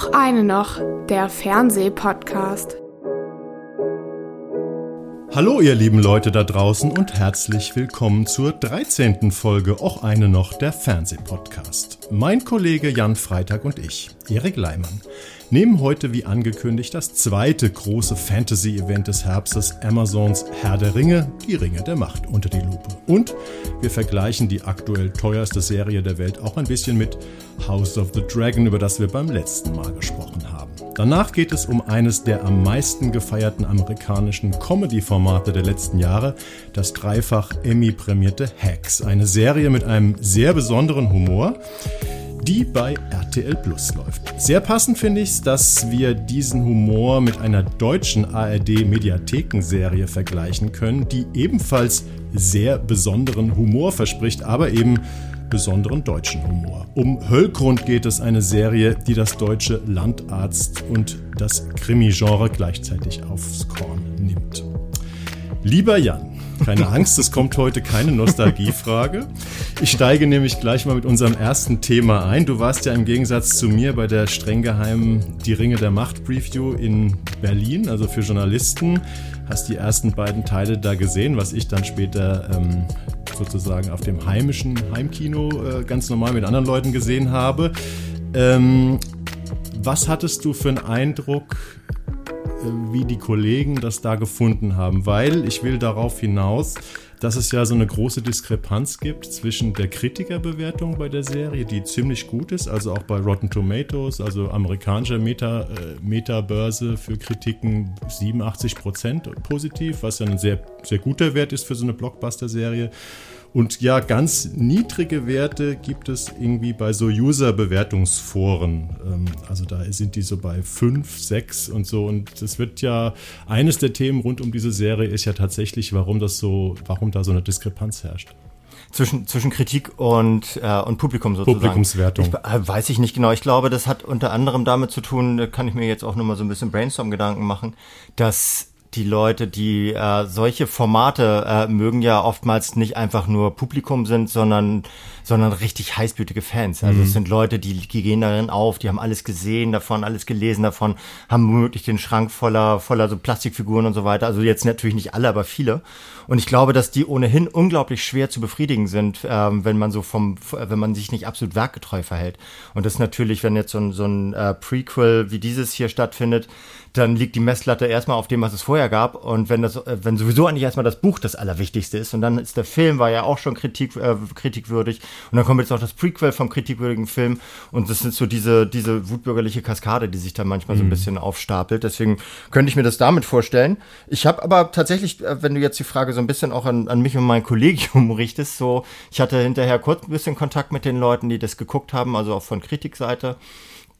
Och eine noch, der Fernsehpodcast. Hallo ihr lieben Leute da draußen und herzlich willkommen zur 13. Folge Och eine noch, der Fernsehpodcast. Mein Kollege Jan Freitag und ich, Erik Leimann, nehmen heute wie angekündigt das zweite große Fantasy-Event des Herbstes Amazons Herr der Ringe, die Ringe der Macht unter die Lupe. Und wir vergleichen die aktuell teuerste Serie der Welt auch ein bisschen mit House of the Dragon, über das wir beim letzten Mal gesprochen haben. Danach geht es um eines der am meisten gefeierten amerikanischen Comedy-Formate der letzten Jahre, das dreifach Emmy-prämierte Hacks, eine Serie mit einem sehr besonderen Humor, die bei RTL Plus läuft. Sehr passend finde ich es, dass wir diesen Humor mit einer deutschen ARD-Mediathekenserie vergleichen können, die ebenfalls sehr besonderen Humor verspricht, aber eben besonderen deutschen Humor. Um Höllgrund geht es eine Serie, die das deutsche Landarzt und das Krimi-Genre gleichzeitig aufs Korn nimmt. Lieber Jan, keine Angst, es kommt heute keine Nostalgiefrage. Ich steige nämlich gleich mal mit unserem ersten Thema ein. Du warst ja im Gegensatz zu mir bei der streng geheimen Die Ringe der Macht Preview in Berlin, also für Journalisten. Hast die ersten beiden Teile da gesehen, was ich dann später ähm, sozusagen auf dem heimischen Heimkino äh, ganz normal mit anderen Leuten gesehen habe. Ähm, was hattest du für einen Eindruck, äh, wie die Kollegen das da gefunden haben? Weil ich will darauf hinaus, dass es ja so eine große Diskrepanz gibt zwischen der Kritikerbewertung bei der Serie, die ziemlich gut ist, also auch bei Rotten Tomatoes, also amerikanischer Meta, äh, Meta-Börse für Kritiken 87 Prozent positiv, was ja ein sehr, sehr guter Wert ist für so eine Blockbuster-Serie. Und ja, ganz niedrige Werte gibt es irgendwie bei so User-Bewertungsforen. Ähm, also da sind die so bei 5, 6 und so. Und das wird ja, eines der Themen rund um diese Serie ist ja tatsächlich, warum das so, warum da so eine Diskrepanz herrscht. Zwischen, zwischen Kritik und, äh, und Publikum sozusagen. Publikumswertung. Ich, äh, weiß ich nicht genau. Ich glaube, das hat unter anderem damit zu tun, da kann ich mir jetzt auch nochmal so ein bisschen Brainstorm-Gedanken machen, dass die Leute, die äh, solche Formate äh, mögen, ja oftmals nicht einfach nur Publikum sind, sondern sondern richtig heißblütige Fans. Also mhm. es sind Leute, die, die gehen darin auf, die haben alles gesehen davon, alles gelesen davon, haben womöglich den Schrank voller voller so Plastikfiguren und so weiter. Also jetzt natürlich nicht alle, aber viele. Und ich glaube, dass die ohnehin unglaublich schwer zu befriedigen sind, ähm, wenn man so vom, wenn man sich nicht absolut werkgetreu verhält. Und das natürlich, wenn jetzt so ein, so ein äh, Prequel wie dieses hier stattfindet, dann liegt die Messlatte erstmal auf dem, was es vorher gab. Und wenn das, äh, wenn sowieso eigentlich erstmal das Buch das Allerwichtigste ist, und dann ist der Film war ja auch schon kritik, äh, kritikwürdig. Und dann kommt jetzt noch das Prequel vom kritikwürdigen Film. Und das sind so diese, diese wutbürgerliche Kaskade, die sich da manchmal mhm. so ein mhm. bisschen aufstapelt. Deswegen könnte ich mir das damit vorstellen. Ich habe aber tatsächlich, äh, wenn du jetzt die Frage so ein bisschen auch an, an mich und mein Kollegium richtest, so, ich hatte hinterher kurz ein bisschen Kontakt mit den Leuten, die das geguckt haben, also auch von Kritikseite.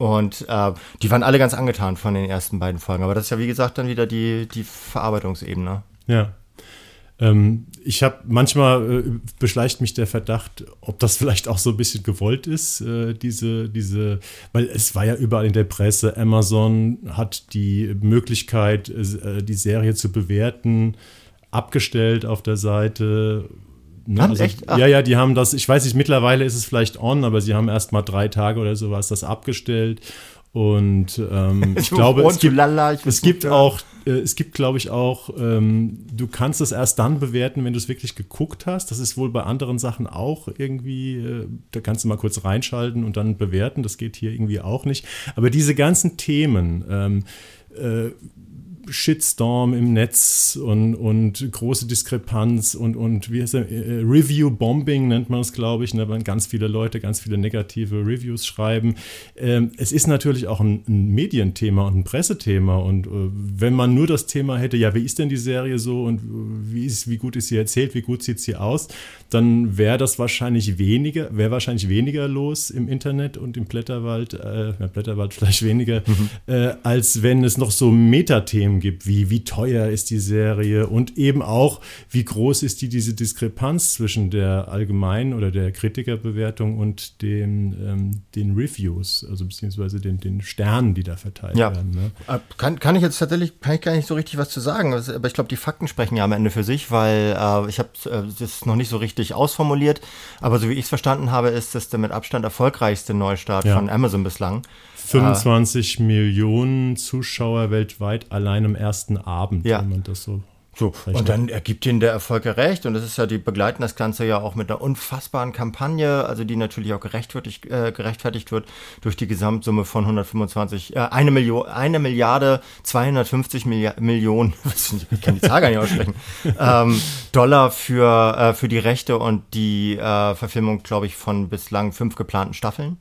Und äh, die waren alle ganz angetan von den ersten beiden Folgen. Aber das ist ja, wie gesagt, dann wieder die, die Verarbeitungsebene. Ja. Ähm, ich habe manchmal äh, beschleicht mich der Verdacht, ob das vielleicht auch so ein bisschen gewollt ist, äh, diese, diese, weil es war ja überall in der Presse, Amazon hat die Möglichkeit, äh, die Serie zu bewerten, abgestellt auf der Seite Ne? Also, echt? Ja, ja, die haben das, ich weiß nicht, mittlerweile ist es vielleicht on, aber sie haben erst mal drei Tage oder sowas das abgestellt. Und ähm, ich glaube, es gibt, Lala, es gibt auch, äh, es gibt, glaube ich, auch, ähm, du kannst es erst dann bewerten, wenn du es wirklich geguckt hast. Das ist wohl bei anderen Sachen auch irgendwie, äh, da kannst du mal kurz reinschalten und dann bewerten. Das geht hier irgendwie auch nicht. Aber diese ganzen Themen, ähm, äh, Shitstorm im Netz und, und große Diskrepanz und, und wie heißt der, äh, Review-Bombing nennt man es, glaube ich, ne, weil ganz viele Leute ganz viele negative Reviews schreiben. Ähm, es ist natürlich auch ein, ein, Medienthema und ein Pressethema und äh, wenn man nur das Thema hätte, ja, wie ist denn die Serie so und wie, ist, wie gut ist sie erzählt, wie gut sieht sie aus, dann wäre das wahrscheinlich weniger, wäre wahrscheinlich weniger los im Internet und im Blätterwald, äh, Blätterwald vielleicht weniger, mhm. äh, als wenn es noch so Metathemen Kritiken gibt, wie, wie teuer ist die Serie und eben auch, wie groß ist die, diese Diskrepanz zwischen der allgemeinen oder der Kritikerbewertung und den, ähm, den Reviews, also beziehungsweise den, den Sternen, die da verteilt Ja. werden. Ne? Äh, Kann, kann ich jetzt tatsächlich, kann ich gar nicht so richtig was zu sagen. Aber ich glaube, die Fakten sprechen ja am Ende für sich, weil äh, ich habe äh, das noch nicht so richtig ausformuliert. Aber so wie ich es verstanden habe, ist das der mit Abstand erfolgreichste Neustart Ja. von Amazon bislang. 25 Millionen Zuschauer weltweit allein am ersten Abend, Ja. wenn man das so So, und dann ergibt ihnen der Erfolg recht. Und das ist ja, die begleiten das Ganze ja auch mit einer unfassbaren Kampagne, also die natürlich auch gerechtfertigt, äh, gerechtfertigt wird durch die Gesamtsumme von 125, äh, eine Million, eine Milliarde 250 Millia Millionen, ich kann die Zahl gar nicht aussprechen, ähm, Dollar für, äh, für die Rechte und die äh, Verfilmung, glaube ich, von bislang fünf geplanten Staffeln.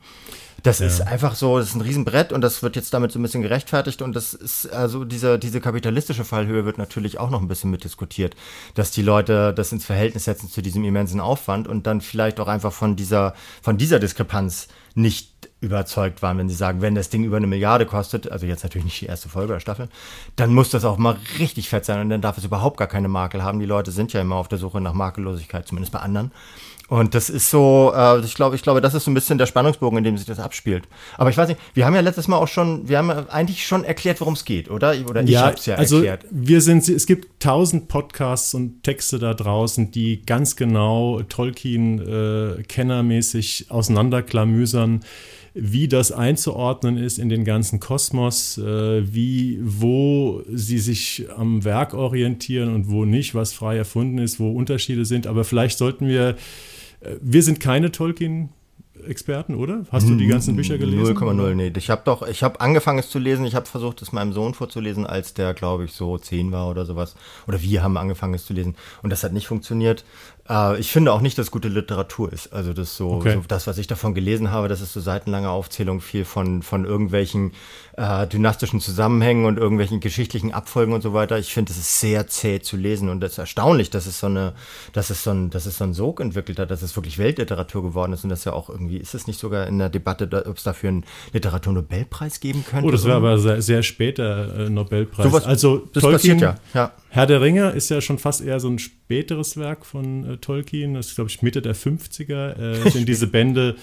Das ist einfach so, das ist ein Riesenbrett und das wird jetzt damit so ein bisschen gerechtfertigt und das ist, also diese, diese kapitalistische Fallhöhe wird natürlich auch noch ein bisschen mitdiskutiert, dass die Leute das ins Verhältnis setzen zu diesem immensen Aufwand und dann vielleicht auch einfach von dieser, von dieser Diskrepanz nicht überzeugt waren, wenn sie sagen, wenn das Ding über eine Milliarde kostet, also jetzt natürlich nicht die erste Folge oder Staffel, dann muss das auch mal richtig fett sein und dann darf es überhaupt gar keine Makel haben. Die Leute sind ja immer auf der Suche nach Makellosigkeit, zumindest bei anderen. Und das ist so, äh, ich glaube, ich glaube, das ist so ein bisschen der Spannungsbogen, in dem sich das abspielt. Aber ich weiß nicht, wir haben ja letztes Mal auch schon, wir haben ja eigentlich schon erklärt, worum es geht, oder? Oder ich habe es ja also erklärt. wir sind, es gibt tausend Podcasts und Texte da draußen, die ganz genau Tolkien-kennermäßig auseinanderklamüsern, wie das einzuordnen ist in den ganzen Kosmos, äh, wie, wo sie sich am Werk orientieren und wo nicht, was frei erfunden ist, wo Unterschiede sind. Aber vielleicht sollten wir, äh, wir sind keine Tolkien- Experten, oder? Hast du die ganzen Bücher gelesen? 0,0, nee. Ich habe doch, ich habe angefangen es zu lesen. Ich habe versucht, es meinem Sohn vorzulesen, als der, glaube ich, so zehn war oder sowas. Oder wir haben angefangen es zu lesen. Und das hat nicht funktioniert. Äh, ich finde auch nicht, dass gute Literatur ist. Also das so, Okay. so das, was ich davon gelesen habe, das ist so seitenlange Aufzählung viel von, von irgendwelchen äh, dynastischen Zusammenhängen und irgendwelchen geschichtlichen Abfolgen und so weiter. Ich finde, es ist sehr zäh zu lesen und es ist erstaunlich, dass es so eine, dass es so ein, dass es so einen Sog entwickelt hat, dass es wirklich Weltliteratur geworden ist und das ja auch irgendwie, ist es nicht sogar in der Debatte, ob es dafür einen Literaturnobelpreis geben könnte? Oh, das wäre aber sehr, sehr später äh, Nobelpreis. Sowas- also das Tolkien, passiert ja, ja. Herr der Ringe ist ja schon fast eher so ein späteres Werk von äh, Tolkien. Das ist, glaube ich, Mitte der 50er. Äh, sind diese Bände,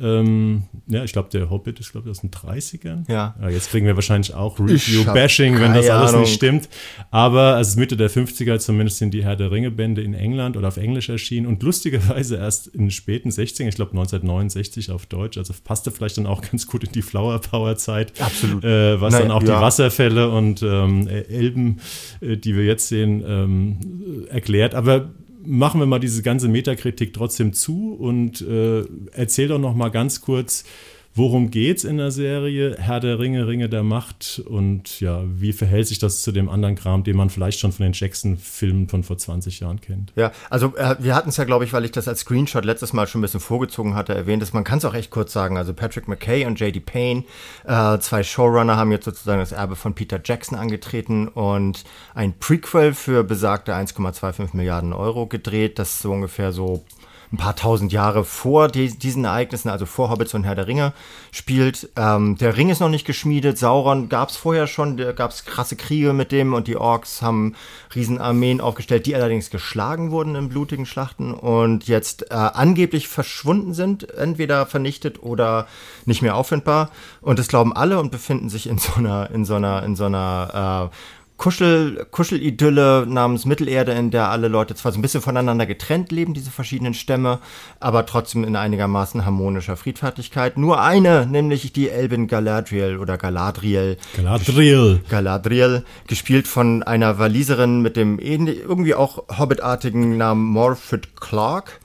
ähm, ja, ich glaube, der Hobbit ist, glaube ich, aus den 30ern. Ja. jetzt kriegen wir wahrscheinlich auch Review-Bashing, wenn das alles Ahnung. nicht stimmt. Aber also es ist Mitte der 50er, zumindest sind die Herr der Ringe-Bände in England oder auf Englisch erschienen und lustigerweise erst in den späten 60ern, ich glaube 1969 auf Deutsch. Also passte vielleicht dann auch ganz gut in die Flower Power-Zeit. Absolut. Äh, was Naja, dann auch die ja. Wasserfälle und ähm, Elben, äh, die wir jetzt sehen, ähm, äh, erklärt. Aber machen wir mal diese ganze Metakritik trotzdem zu und äh, erzähl doch noch mal ganz kurz, worum geht's in der Serie Herr der Ringe, Ringe der Macht und ja, wie verhält sich das zu dem anderen Kram, den man vielleicht schon von den Jackson-Filmen von vor 20 Jahren kennt? Ja, also äh, wir hatten es ja, glaube ich, weil ich das als Screenshot letztes Mal schon ein bisschen vorgezogen hatte, erwähnt. Dass man kann es auch echt kurz sagen. Also Patrick McKay und J.D. Payne, äh, zwei Showrunner, haben jetzt sozusagen das Erbe von Peter Jackson angetreten und ein Prequel für besagte 1,25 Milliarden Euro gedreht, das so ungefähr so ein paar tausend Jahre vor die, diesen Ereignissen, also vor Hobbits und Herr der Ringe, spielt. Ähm, der Ring ist noch nicht geschmiedet. Sauron gab es vorher schon, da gab es krasse Kriege mit dem und die Orks haben Riesenarmeen aufgestellt, die allerdings geschlagen wurden in blutigen Schlachten und jetzt äh, angeblich verschwunden sind, entweder vernichtet oder nicht mehr auffindbar. Und das glauben alle und befinden sich in so einer, in so einer, in so einer äh, Kuschel, Kuschelidylle namens Mittelerde, in der alle Leute zwar so ein bisschen voneinander getrennt leben, diese verschiedenen Stämme, aber trotzdem in einigermaßen harmonischer Friedfertigkeit. Nur eine, nämlich die Elbin Galadriel oder Galadriel, Galadriel. Galadriel, gespielt von einer Waliserin mit dem irgendwie auch hobbitartigen Namen Morfydd Clark.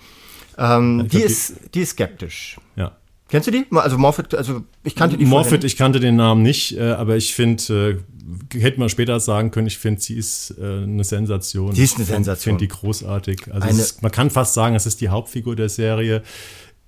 Ähm, die, glaub, ist, die ist skeptisch. Ja. Kennst du die? Also Morfydd, also ich kannte die vorher ich kannte den Namen nicht, äh, aber ich finde, äh, hätte man später sagen können, ich finde, sie ist äh, eine Sensation. Sie ist eine Ich Sensation. finde die großartig. Also ist, man kann fast sagen, es ist die Hauptfigur der Serie.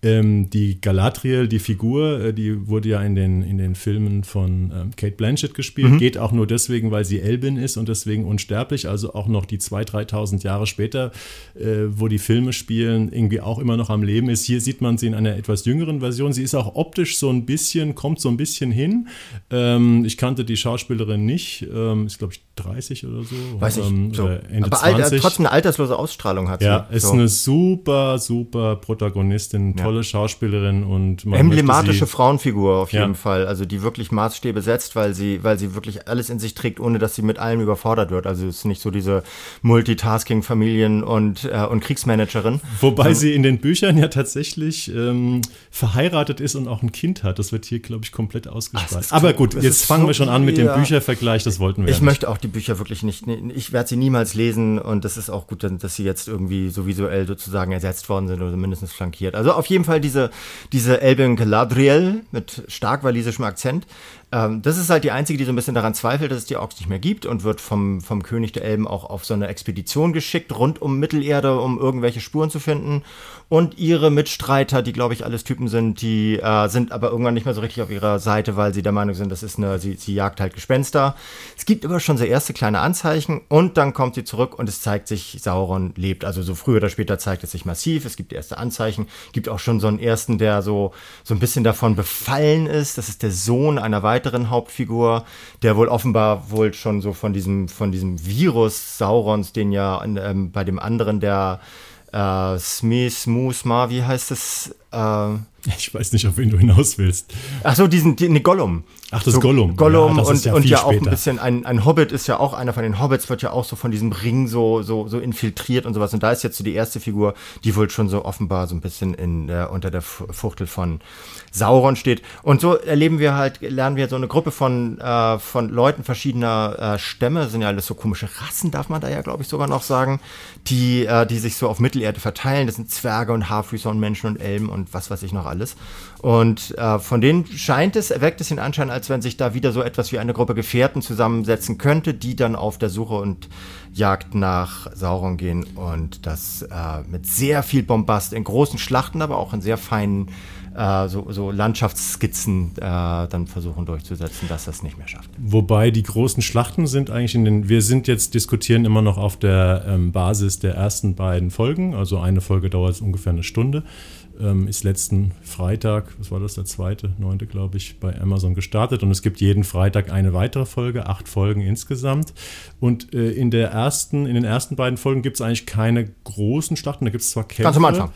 Ähm, die Galadriel, die Figur, äh, die wurde ja in den, in den Filmen von ähm, Kate Blanchett gespielt. Mhm. Geht auch nur deswegen, weil sie Elbin ist und deswegen unsterblich. Also auch noch die 2.000, 3.000 Jahre später, äh, wo die Filme spielen, irgendwie auch immer noch am Leben ist. Hier sieht man sie in einer etwas jüngeren Version. Sie ist auch optisch so ein bisschen, kommt so ein bisschen hin. Ähm, ich kannte die Schauspielerin nicht. Ähm, ist, glaube ich, 30 oder so. Weiß ich. Ähm, so. Aber 20. Alt, trotzdem eine alterslose Ausstrahlung hat sie. Ja, ist so. eine super, super Protagonistin, tolle Schauspielerin und Emblematische Frauenfigur auf Ja. jeden Fall. Also die wirklich Maßstäbe setzt, weil sie, weil sie wirklich alles in sich trägt, ohne dass sie mit allem überfordert wird. Also es ist nicht so diese Multitasking-Familien- und, äh, und Kriegsmanagerin. Wobei sie in den Büchern ja tatsächlich ähm, verheiratet ist und auch ein Kind hat. Das wird hier, glaube ich, komplett ausgespart. ist Aber gut, jetzt fangen so- wir schon an mit ja. dem Büchervergleich. Das wollten wir Ich ja möchte auch die Bücher wirklich nicht, ich werde sie niemals lesen und das ist auch gut, dass sie jetzt irgendwie so visuell sozusagen ersetzt worden sind oder mindestens flankiert. Also auf jeden Fall diese, diese Elbin Galadriel mit stark walisischem Akzent. Ähm, das ist halt die einzige, die so ein bisschen daran zweifelt, dass es die Orks nicht mehr gibt und wird vom, vom König der Elben auch auf so eine Expedition geschickt, rund um Mittelerde, um irgendwelche Spuren zu finden. Und ihre Mitstreiter, die glaube ich alles Typen sind, die äh, sind aber irgendwann nicht mehr so richtig auf ihrer Seite, weil sie der Meinung sind, das ist eine, sie, sie jagt halt Gespenster. Es gibt aber schon so erste kleine Anzeichen und dann kommt sie zurück und es zeigt sich, Sauron lebt. Also so früher oder später zeigt es sich massiv. Es gibt erste Anzeichen. Gibt auch schon so einen ersten, der so, so ein bisschen davon befallen ist. Das ist der Sohn einer weiteren Hauptfigur, der wohl offenbar wohl schon so von diesem, von diesem Virus Saurons, den ja ähm, bei dem anderen, der äh, Smee, Smoos, Ma, wie heißt es? Äh, Ich weiß nicht, auf wen du hinaus willst. Ach so, diesen, die, ne, Gollum. Ach, das Gollum. Gollum Ja, das und, ja und ja auch ein bisschen, ein, ein Hobbit ist ja auch, einer von den Hobbits wird ja auch so von diesem Ring so, so, so infiltriert und sowas. Und da ist jetzt so die erste Figur, die wohl schon so offenbar so ein bisschen in, äh, unter der Fu- Fuchtel von Sauron steht. Und so erleben wir halt, lernen wir so eine Gruppe von, äh, von Leuten verschiedener äh, Stämme, sind ja alles so komische Rassen, darf man da ja, glaube ich, sogar noch sagen, die, äh, die sich so auf Mittelerde verteilen. Das sind Zwerge und Haarfüßer und Menschen und Elben und was weiß ich noch alles. Und äh, von denen scheint es, erweckt es den Anschein, als wenn sich da wieder so etwas wie eine Gruppe Gefährten zusammensetzen könnte, die dann auf der Suche und Jagd nach Sauron gehen und das äh, mit sehr viel Bombast in großen Schlachten, aber auch in sehr feinen äh, so, so Landschaftsskizzen äh, dann versuchen durchzusetzen, dass das nicht mehr schafft. Wobei die großen Schlachten sind eigentlich in den, wir sind jetzt diskutieren immer noch auf der ähm, Basis der ersten beiden Folgen. Also eine Folge dauert ungefähr eine Stunde. Ähm, ist letzten Freitag, was war das, der zweite, neunte, glaube ich, bei Amazon gestartet. Und es gibt jeden Freitag eine weitere Folge, acht Folgen insgesamt. Und äh, in der ersten, in den ersten beiden Folgen gibt es eigentlich keine großen Schlachten. Da gibt es zwar Kämpfe. Ganz am Anfang.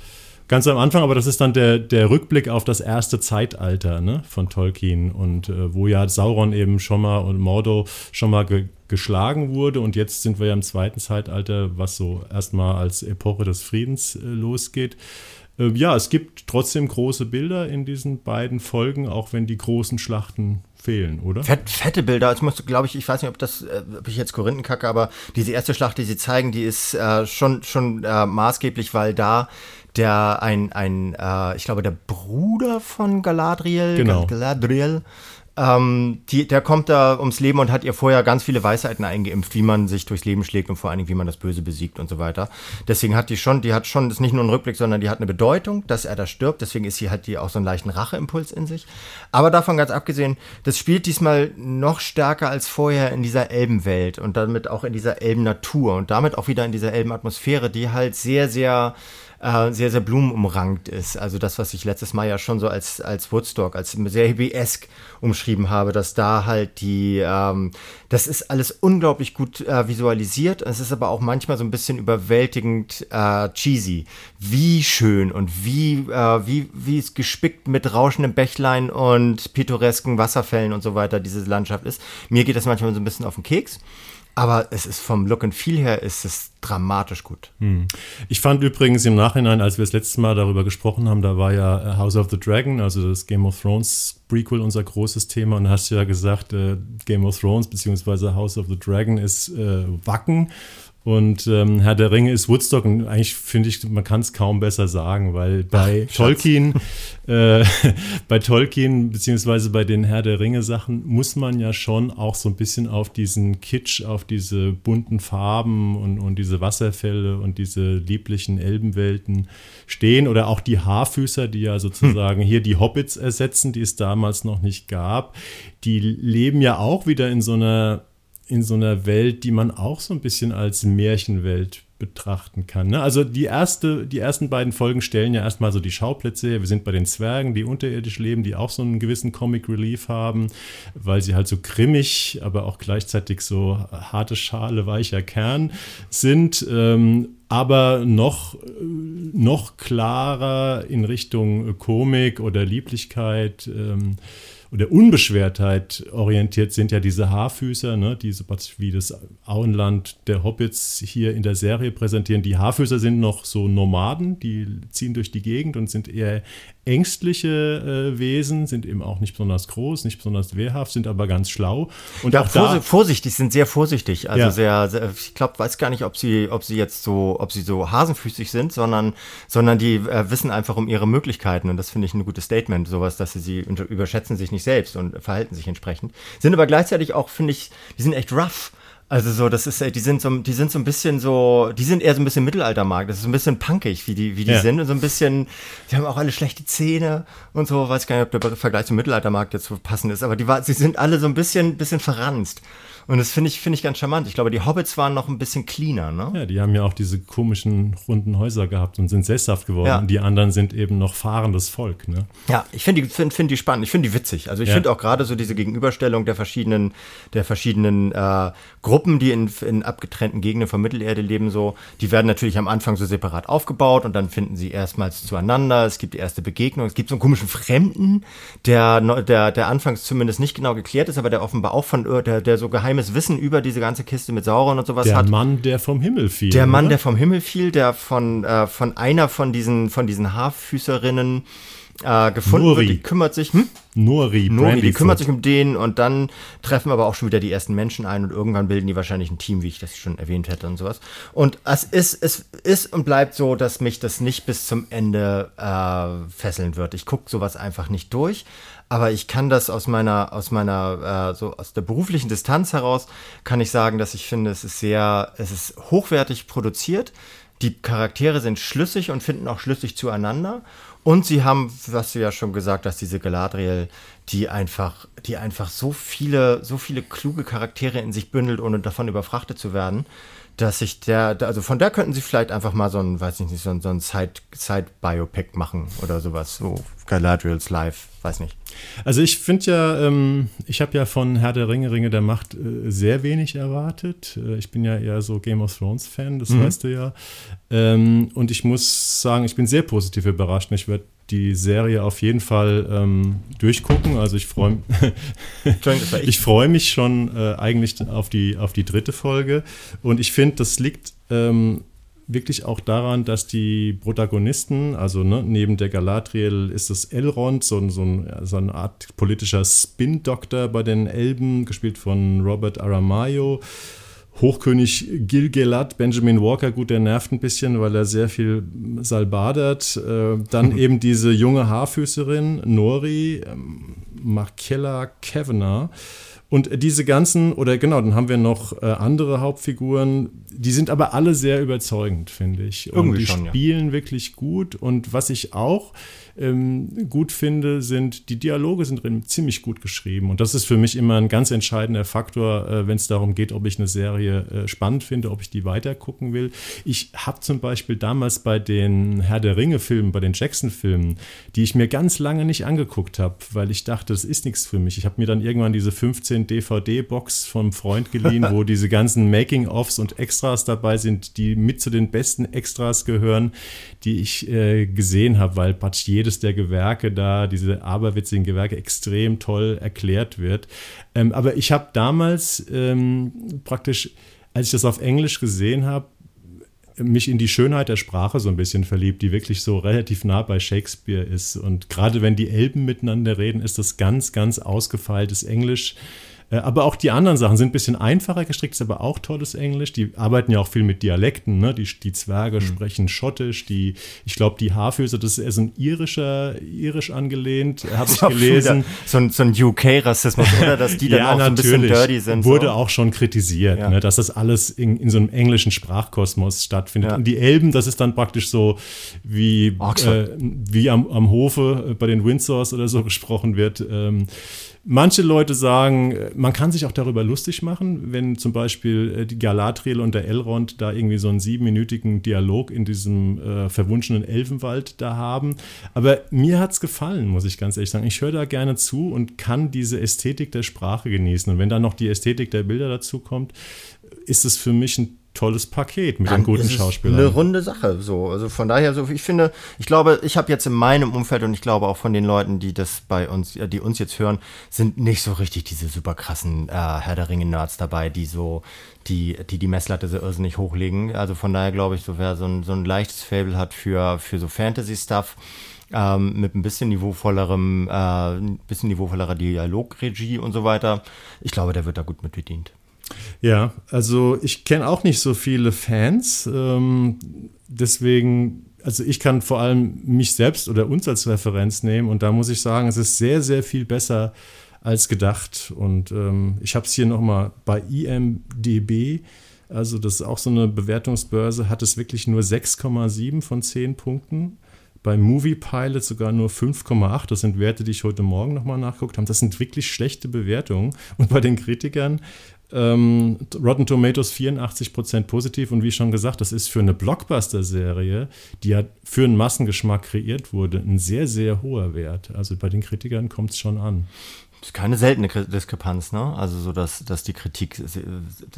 Ganz am Anfang, aber das ist dann der, der Rückblick auf das erste Zeitalter ne, von Tolkien und äh, wo ja Sauron eben schon mal und Mordo schon mal ge geschlagen wurde und jetzt sind wir ja im zweiten Zeitalter, was so erstmal als Epoche des Friedens äh, losgeht. Äh, ja, es gibt trotzdem große Bilder in diesen beiden Folgen, auch wenn die großen Schlachten fehlen, oder? Fett, fette Bilder. Ich musste, glaube ich, ich weiß nicht, ob das, äh, ob ich jetzt Korinthen kacke, aber diese erste Schlacht, die sie zeigen, die ist äh, schon schon äh, maßgeblich, weil da der ein ein äh, ich glaube der Bruder von Galadriel, Genau. Galadriel, ähm, die, der kommt da ums Leben und hat ihr vorher ganz viele Weisheiten eingeimpft, wie man sich durchs Leben schlägt und vor allen Dingen, wie man das Böse besiegt und so weiter. Deswegen hat die schon, die hat schon, das ist nicht nur ein Rückblick, sondern die hat eine Bedeutung, dass er da stirbt. Deswegen ist sie halt die auch so einen leichten Racheimpuls in sich. Aber davon ganz abgesehen, das spielt diesmal noch stärker als vorher in dieser Elbenwelt und damit auch in dieser Elbennatur und damit auch wieder in dieser Elbenatmosphäre, die halt sehr, sehr äh, sehr, sehr blumenumrankt ist. Also das, was ich letztes Mal ja schon so als, als Woodstock, als sehr hippiesk umschrieben habe, dass da halt die, ähm, das ist alles unglaublich gut äh, visualisiert. Es ist aber auch manchmal so ein bisschen überwältigend äh, cheesy. Wie schön und wie, äh, wie, wie es gespickt mit rauschendem Bächlein und pittoresken Wasserfällen und so weiter diese Landschaft ist. Mir geht das manchmal so ein bisschen auf den Keks. Aber es ist vom Look and Feel her ist es dramatisch gut. Ich fand übrigens im Nachhinein, als wir das letzte Mal darüber gesprochen haben, da war ja äh, House of the Dragon, also das Game of Thrones Prequel, unser großes Thema. Und hast du ja gesagt, äh, Game of Thrones bzw. House of the Dragon ist äh, Wacken. Und ähm, Herr der Ringe ist Woodstock und eigentlich finde ich, man kann es kaum besser sagen, weil bei Ach, Tolkien, äh, bei Tolkien beziehungsweise bei den Herr der Ringe Sachen muss man ja schon auch so ein bisschen auf diesen Kitsch, auf diese bunten Farben und, und diese Wasserfälle und diese lieblichen Elbenwelten stehen oder auch die Haarfüßer, die ja sozusagen hm. hier die Hobbits ersetzen, die es damals noch nicht gab. Die leben ja auch wieder in so einer in so einer Welt, die man auch so ein bisschen als Märchenwelt betrachten kann. Ne? Also die, erste, die ersten beiden Folgen stellen ja erstmal so die Schauplätze her. Wir sind bei den Zwergen, die unterirdisch leben, die auch so einen gewissen Comic Relief haben, weil sie halt so grimmig, aber auch gleichzeitig so harte Schale, weicher Kern sind. Ähm, aber noch, noch klarer in Richtung Komik oder Lieblichkeit. Ähm, oder Unbeschwertheit orientiert sind ja diese Haarfüßer, ne, die so wie das Auenland der Hobbits hier in der Serie präsentieren. Die Haarfüßer sind noch so Nomaden, die ziehen durch die Gegend und sind eher ängstliche äh, Wesen, sind eben auch nicht besonders groß, nicht besonders wehrhaft, sind aber ganz schlau. Und ja, auch da, vorsichtig, sind sehr vorsichtig. Also ja. sehr, sehr, ich glaube, weiß gar nicht, ob sie, ob sie jetzt so, ob sie so hasenfüßig sind, sondern, sondern die äh, wissen einfach um ihre Möglichkeiten. Und das finde ich ein gutes Statement, sowas, dass sie sie überschätzen sich nicht selbst und verhalten sich entsprechend. Sind aber gleichzeitig auch, finde ich, die sind echt rough. Also so, das ist, die sind so, die sind so ein bisschen so, die sind eher so ein bisschen Mittelaltermarkt. Das ist so ein bisschen punkig, wie die, wie die ja. sind und so ein bisschen, die haben auch alle schlechte Zähne und so. Weiß gar nicht, ob der Vergleich zum Mittelaltermarkt jetzt so passend ist, aber die war, sie sind alle so ein bisschen, bisschen verranzt. Und das finde ich, finde ich ganz charmant. Ich glaube, die Hobbits waren noch ein bisschen cleaner, ne? Ja, die haben ja auch diese komischen runden Häuser gehabt und sind sesshaft geworden. Ja. Und die anderen sind eben noch fahrendes Volk, ne? Ja, ich finde die, find, find die spannend. Ich finde die witzig. Also ich ja. finde auch gerade so diese Gegenüberstellung der verschiedenen, der verschiedenen äh, Gruppen, die in, in abgetrennten Gegenden von Mittelerde leben, so, die werden natürlich am Anfang so separat aufgebaut und dann finden sie erstmals zueinander. Es gibt die erste Begegnung. Es gibt so einen komischen Fremden, der, der, der anfangs zumindest nicht genau geklärt ist, aber der offenbar auch von, der, der so geheime geheimes Wissen über diese ganze Kiste mit Sauron und sowas der hat. Der Mann, der vom Himmel fiel. Der Mann, oder? der vom Himmel fiel, der von, äh, von einer von diesen, von diesen Haarfüßerinnen äh, gefunden Nuri. wird. Die kümmert sich. Hm? Nori, Nori, die kümmert sich um den und dann treffen aber auch schon wieder die ersten Menschen ein und irgendwann bilden die wahrscheinlich ein Team, wie ich das schon erwähnt hätte und sowas. Und es ist, es ist und bleibt so, dass mich das nicht bis zum Ende äh, fesseln wird. Ich gucke sowas einfach nicht durch. Aber ich kann das aus meiner, aus meiner, äh, so aus der beruflichen Distanz heraus, kann ich sagen, dass ich finde, es ist sehr, es ist hochwertig produziert. Die Charaktere sind schlüssig und finden auch schlüssig zueinander. Und sie haben, was du ja schon gesagt hast, diese Galadriel, die einfach, die einfach so viele, so viele kluge Charaktere in sich bündelt, ohne davon überfrachtet zu werden dass ich der, also von der könnten sie vielleicht einfach mal so ein, weiß ich nicht, so ein, so ein Side-Biopic machen oder sowas, so Galadriel's Life, weiß nicht. Also ich finde ja, ähm, ich habe ja von Herr der Ringe, Ringe der Macht äh, sehr wenig erwartet. Äh, ich bin ja eher so Game of Thrones Fan, das mhm. weißt du ja. Ähm, und ich muss sagen, ich bin sehr positiv überrascht. Ich werde die Serie auf jeden Fall ähm, durchgucken. Also ich freue ich freu mich schon äh, eigentlich auf die, auf die dritte Folge. Und ich finde, das liegt ähm, wirklich auch daran, dass die Protagonisten, also ne, neben der Galadriel ist es Elrond, so, so, ein, so eine Art politischer Spin-Doktor bei den Elben, gespielt von Robert Aramayo. Hochkönig Gilgelad, Benjamin Walker, gut, der nervt ein bisschen, weil er sehr viel salbadert. Äh, dann eben diese junge Haarfüßerin Nori, ähm, Markella Kavanagh. Und diese ganzen, oder genau, dann haben wir noch äh, andere Hauptfiguren, die sind aber alle sehr überzeugend, finde ich. Und Irgendwie die schon, spielen ja. wirklich gut. Und was ich auch ähm, gut finde, sind, die Dialoge sind drin ziemlich gut geschrieben. Und das ist für mich immer ein ganz entscheidender Faktor, äh, wenn es darum geht, ob ich eine Serie äh, spannend finde, ob ich die weiter gucken will. Ich habe zum Beispiel damals bei den Herr der Ringe-Filmen, bei den Jackson-Filmen, die ich mir ganz lange nicht angeguckt habe, weil ich dachte, das ist nichts für mich. Ich habe mir dann irgendwann diese 15 DVD-Box vom Freund geliehen, wo diese ganzen Making-ofs und Extras dabei sind, die mit zu den besten Extras gehören, die ich äh, gesehen habe, weil praktisch jedes der Gewerke da, diese aberwitzigen Gewerke, extrem toll erklärt wird. Ähm, aber ich habe damals ähm, praktisch, als ich das auf Englisch gesehen habe, mich in die Schönheit der Sprache so ein bisschen verliebt, die wirklich so relativ nah bei Shakespeare ist. Und gerade wenn die Elben miteinander reden, ist das ganz, ganz ausgefeiltes Englisch aber auch die anderen Sachen sind ein bisschen einfacher gestrickt, ist aber auch tolles Englisch. Die arbeiten ja auch viel mit Dialekten. Ne? Die, die Zwerge mhm. sprechen Schottisch. Die, ich glaube, die Haarfüße, das ist eher so ein irischer, irisch angelehnt, habe ich gelesen. So ein, so ein UK-Rassismus, oder? Dass die dann ja, auch so ein bisschen dirty sind. Wurde so. auch schon kritisiert, ja. ne? dass das alles in, in so einem englischen Sprachkosmos stattfindet. Ja. Und die Elben, das ist dann praktisch so wie, äh, wie am, am Hofe bei den Windsors oder so gesprochen wird. Ähm, Manche Leute sagen, man kann sich auch darüber lustig machen, wenn zum Beispiel äh, die Galadriel und der Elrond da irgendwie so einen siebenminütigen Dialog in diesem äh, verwunschenen Elfenwald da haben. Aber mir hat es gefallen, muss ich ganz ehrlich sagen. Ich höre da gerne zu und kann diese Ästhetik der Sprache genießen. Und wenn dann noch die Ästhetik der Bilder dazu kommt, ist es für mich ein tolles Paket mit Dann den guten Schauspielern. Eine runde Sache, so. Also von daher, so ich finde, ich glaube, ich habe jetzt in meinem Umfeld und ich glaube auch von den Leuten, die das bei uns, die uns jetzt hören, sind nicht so richtig diese super krassen äh, Herr der Ringe-Nerds dabei, die so, die, die die Messlatte so irrsinnig hochlegen. Also von daher glaube ich, so wer so ein, so ein leichtes Fable hat für, für so Fantasy-Stuff, ähm, mit ein bisschen niveauvollerem, äh, ein bisschen niveauvollerer Dialogregie und so weiter. Ich glaube, der wird da gut mit bedient. Ja, also ich kenne auch nicht so viele Fans. Ähm, deswegen, also ich kann vor allem mich selbst oder uns als Referenz nehmen und da muss ich sagen, es ist sehr, sehr viel besser als gedacht. Und ähm, ich habe es hier nochmal bei IMDB. Also das ist auch so eine Bewertungsbörse, hat es wirklich nur 6,7 von 10 Punkten. Bei Movie Pilot sogar nur 5,8. Das sind Werte, die ich heute Morgen nochmal nachgeguckt habe. Das sind wirklich schlechte Bewertungen. Und bei den Kritikern ähm, Rotten Tomatoes 84% positiv und wie schon gesagt, das ist für eine Blockbuster-Serie, die ja für einen Massengeschmack kreiert wurde, ein sehr, sehr hoher Wert. Also bei den Kritikern kommt es schon an. Das ist keine seltene Diskrepanz, ne? Also so, dass, dass die Kritik das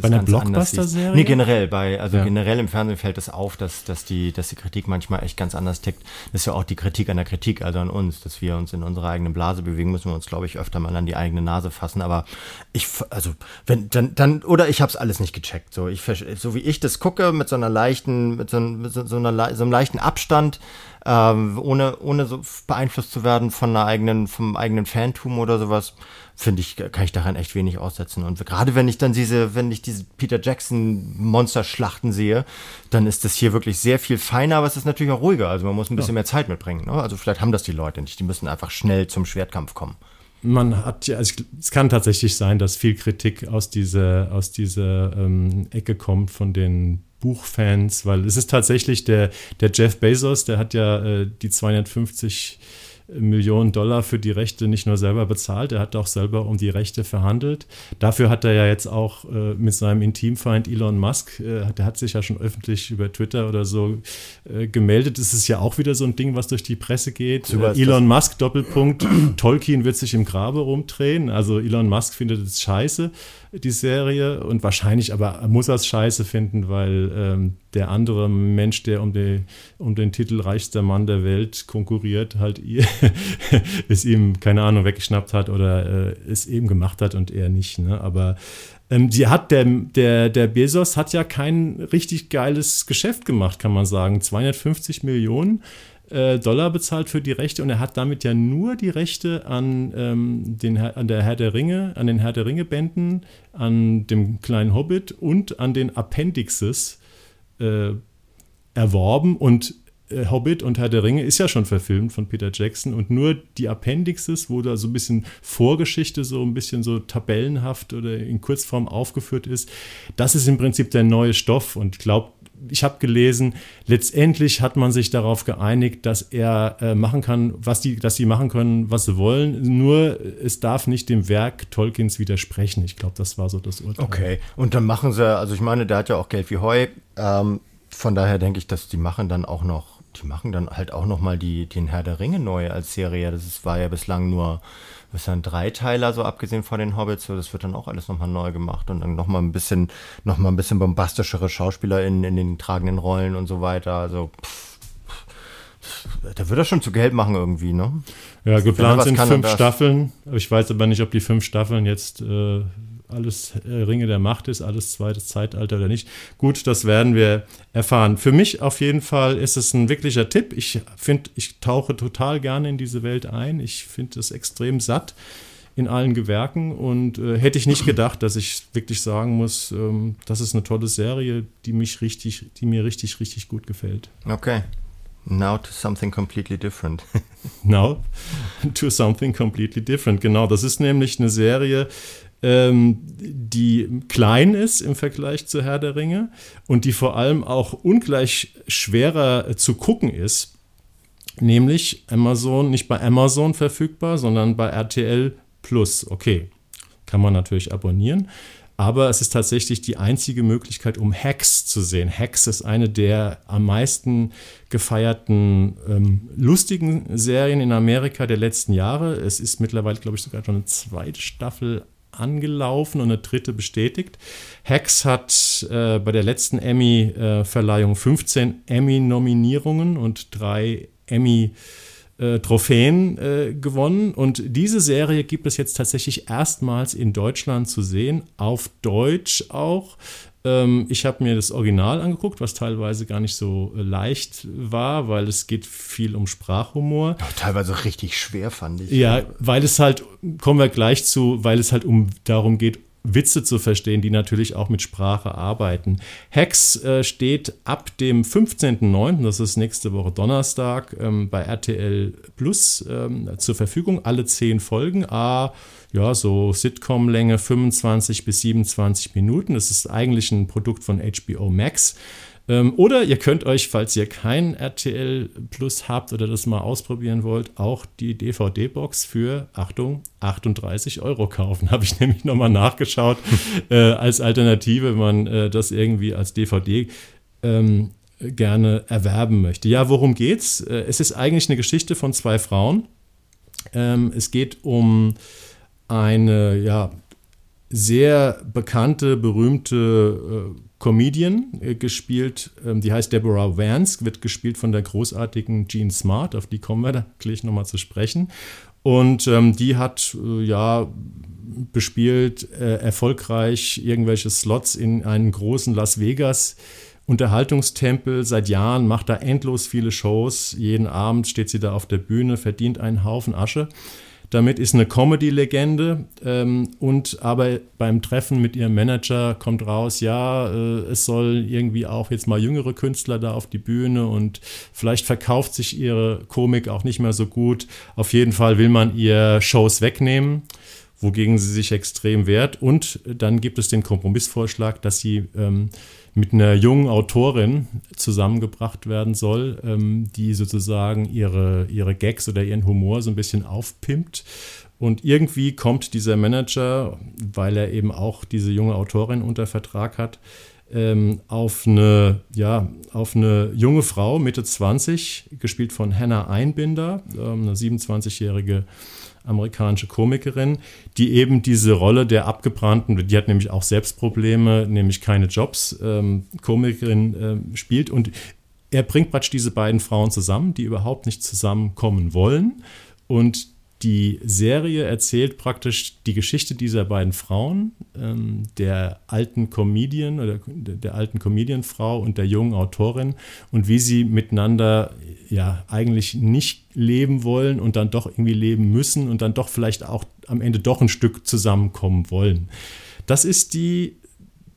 bei einer Blockbuster-Serie? Nee, generell. Bei, also ja. generell im Fernsehen fällt es auf, dass, dass, die, dass die Kritik manchmal echt ganz anders tickt. Das ist ja auch die Kritik an der Kritik, also an uns, dass wir uns in unserer eigenen Blase bewegen, müssen wir uns, glaube ich, öfter mal an die eigene Nase fassen. Aber ich, also, wenn, dann, dann, oder ich habe es alles nicht gecheckt. So, ich, so wie ich das gucke, mit so einer leichten, mit so, mit so, so, einer, so einem leichten Abstand, ähm, ohne, ohne so beeinflusst zu werden von einer eigenen, vom eigenen Fantum oder sowas, finde ich, kann ich daran echt wenig aussetzen. Und gerade wenn ich dann diese, wenn ich diese Peter Jackson Monsterschlachten sehe, dann ist das hier wirklich sehr viel feiner, aber es ist natürlich auch ruhiger. Also man muss ein bisschen ja. mehr Zeit mitbringen. Ne? Also vielleicht haben das die Leute nicht. Die müssen einfach schnell zum Schwertkampf kommen man hat ja, also es kann tatsächlich sein, dass viel Kritik aus dieser, aus dieser ähm, Ecke kommt von den Buchfans, weil es ist tatsächlich der, der Jeff Bezos, der hat ja äh, die 250 Millionen Dollar für die Rechte nicht nur selber bezahlt, er hat auch selber um die Rechte verhandelt. Dafür hat er ja jetzt auch äh, mit seinem Intimfeind Elon Musk, äh, der hat sich ja schon öffentlich über Twitter oder so äh, gemeldet. Es ist ja auch wieder so ein Ding, was durch die Presse geht. Elon Musk, Doppelpunkt, Tolkien wird sich im Grabe rumdrehen. Also Elon Musk findet es scheiße die Serie. Und wahrscheinlich aber muss er es scheiße finden, weil ähm, der andere Mensch, der um, die, um den Titel reichster Mann der Welt konkurriert, halt es ihm, keine Ahnung, weggeschnappt hat oder äh, es eben gemacht hat und er nicht. Ne? Aber ähm, die hat, der, der, der Bezos hat ja kein richtig geiles Geschäft gemacht, kann man sagen. 250 Millionen äh, Dollar bezahlt für die Rechte und er hat damit ja nur die Rechte an, ähm, den, an der Herr der Ringe, an den Herr der Ringe Bänden, an dem kleinen Hobbit und an den Appendixes äh, erworben. Und äh, Hobbit und Herr der Ringe ist ja schon verfilmt von Peter Jackson und nur die Appendixes, wo da so ein bisschen Vorgeschichte so ein bisschen so tabellenhaft oder in Kurzform aufgeführt ist, das ist im Prinzip der neue Stoff und ich glaube, ich habe gelesen, letztendlich hat man sich darauf geeinigt, dass er äh, machen kann, was die, dass sie machen können, was sie wollen. Nur es darf nicht dem Werk Tolkiens widersprechen. Ich glaube, das war so das Urteil. Okay. Und dann machen sie, also ich meine, der hat ja auch Geld wie Heu. Ähm, von daher denke ich, dass die machen dann auch noch, die machen dann halt auch noch mal die, den Herr der Ringe neu als Serie. Das war ja bislang nur das ist ein Dreiteiler, so abgesehen von den Hobbits, so, das wird dann auch alles nochmal neu gemacht und dann nochmal ein bisschen, nochmal ein bisschen bombastischere Schauspieler in, in den tragenden Rollen und so weiter. Also, pff, da wird er schon zu Geld machen irgendwie, ne? Ja, geplant sind fünf Staffeln. Ich weiß aber nicht, ob die fünf Staffeln jetzt äh, alles äh, Ringe der Macht ist, alles zweites Zeitalter oder nicht. Gut, das werden wir erfahren. Für mich auf jeden Fall ist es ein wirklicher Tipp. Ich finde, ich tauche total gerne in diese Welt ein. Ich finde es extrem satt. in allen Gewerken und äh, hätte ich nicht gedacht, dass ich wirklich sagen muss, ähm, das ist eine tolle Serie, die mich richtig, die mir richtig, richtig gut gefällt. Okay. Now to something completely different. Now to something completely different. Genau, das ist nämlich eine Serie, ähm, die klein ist im Vergleich zu Herr der Ringe und die vor allem auch ungleich schwerer zu gucken ist. Nämlich Amazon, nicht bei Amazon verfügbar, sondern bei RTL Plus. Okay, kann man natürlich abonnieren. Aber es ist tatsächlich die einzige Möglichkeit, um Hacks zu sehen. Hacks ist eine der am meisten gefeierten ähm, lustigen Serien in Amerika der letzten Jahre. Es ist mittlerweile, glaube ich, sogar schon eine zweite Staffel angelaufen und eine dritte bestätigt. Hacks hat äh, bei der letzten Emmy-Verleihung äh, 15 Emmy-Nominierungen und drei Emmy- Trophäen äh, gewonnen. Und diese Serie gibt es jetzt tatsächlich erstmals in Deutschland zu sehen, auf Deutsch auch. Ähm, ich habe mir das Original angeguckt, was teilweise gar nicht so äh, leicht war, weil es geht viel um Sprachhumor. Ja, teilweise richtig schwer, fand ich. Ja, weil es halt, kommen wir gleich zu, weil es halt um darum geht, Witze zu verstehen, die natürlich auch mit Sprache arbeiten. Hex äh, steht ab dem 15.09., das ist nächste Woche Donnerstag, ähm, bei RTL Plus ähm, zur Verfügung. Alle zehn Folgen, a ja, so Sitcom-Länge 25 bis 27 Minuten. Das ist eigentlich ein Produkt von HBO Max. Ähm, oder ihr könnt euch, falls ihr kein RTL Plus habt oder das mal ausprobieren wollt, auch die DVD-Box für, Achtung, 38 Euro kaufen. Habe ich nämlich nochmal nachgeschaut äh, als Alternative, wenn man äh, das irgendwie als DVD ähm, gerne erwerben möchte. Ja, worum geht's? Äh, es ist eigentlich eine Geschichte von zwei Frauen. Ähm, es geht um eine ja, sehr bekannte, berühmte äh, Comedian äh, gespielt, ähm, die heißt Deborah Vance, wird gespielt von der großartigen Jean Smart, auf die kommen wir da gleich nochmal zu sprechen. Und ähm, die hat äh, ja bespielt äh, erfolgreich irgendwelche Slots in einem großen Las Vegas Unterhaltungstempel seit Jahren, macht da endlos viele Shows. Jeden Abend steht sie da auf der Bühne, verdient einen Haufen Asche. Damit ist eine Comedy-Legende ähm, und aber beim Treffen mit ihrem Manager kommt raus, ja, äh, es soll irgendwie auch jetzt mal jüngere Künstler da auf die Bühne und vielleicht verkauft sich ihre Komik auch nicht mehr so gut. Auf jeden Fall will man ihr Shows wegnehmen wogegen sie sich extrem wehrt. Und dann gibt es den Kompromissvorschlag, dass sie ähm, mit einer jungen Autorin zusammengebracht werden soll, ähm, die sozusagen ihre, ihre Gags oder ihren Humor so ein bisschen aufpimpt. Und irgendwie kommt dieser Manager, weil er eben auch diese junge Autorin unter Vertrag hat, ähm, auf, eine, ja, auf eine junge Frau, Mitte 20, gespielt von Hannah Einbinder, ähm, eine 27-jährige amerikanische Komikerin, die eben diese Rolle der abgebrannten, die hat nämlich auch Selbstprobleme, nämlich keine Jobs, ähm, Komikerin äh, spielt. Und er bringt praktisch diese beiden Frauen zusammen, die überhaupt nicht zusammenkommen wollen. Und die Serie erzählt praktisch die Geschichte dieser beiden Frauen, ähm, der alten Comedian oder der alten Comedianfrau und der jungen Autorin und wie sie miteinander ja eigentlich nicht leben wollen und dann doch irgendwie leben müssen und dann doch vielleicht auch am Ende doch ein Stück zusammenkommen wollen. Das ist die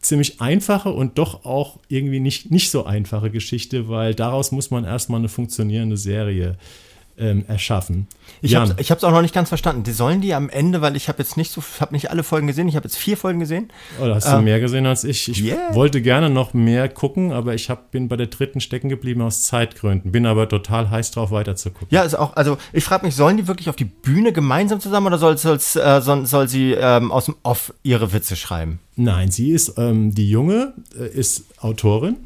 ziemlich einfache und doch auch irgendwie nicht, nicht so einfache Geschichte, weil daraus muss man erstmal eine funktionierende Serie äh, ähm, erschaffen. Ich habe es auch noch nicht ganz verstanden. Die sollen die am Ende, weil ich habe jetzt nicht so, habe nicht alle Folgen gesehen. Ich habe jetzt vier Folgen gesehen. Oh, da hast du ähm, mehr gesehen als ich. Ich yeah. wollte gerne noch mehr gucken, aber ich hab, bin bei der dritten stecken geblieben aus Zeitgründen. Bin aber total heiß drauf, weiter zu gucken. Ja, ist auch. Also ich frage mich, sollen die wirklich auf die Bühne gemeinsam zusammen oder soll, soll's, äh, soll, soll sie ähm, aus dem Off ihre Witze schreiben? Nein, sie ist ähm, die Junge, äh, ist Autorin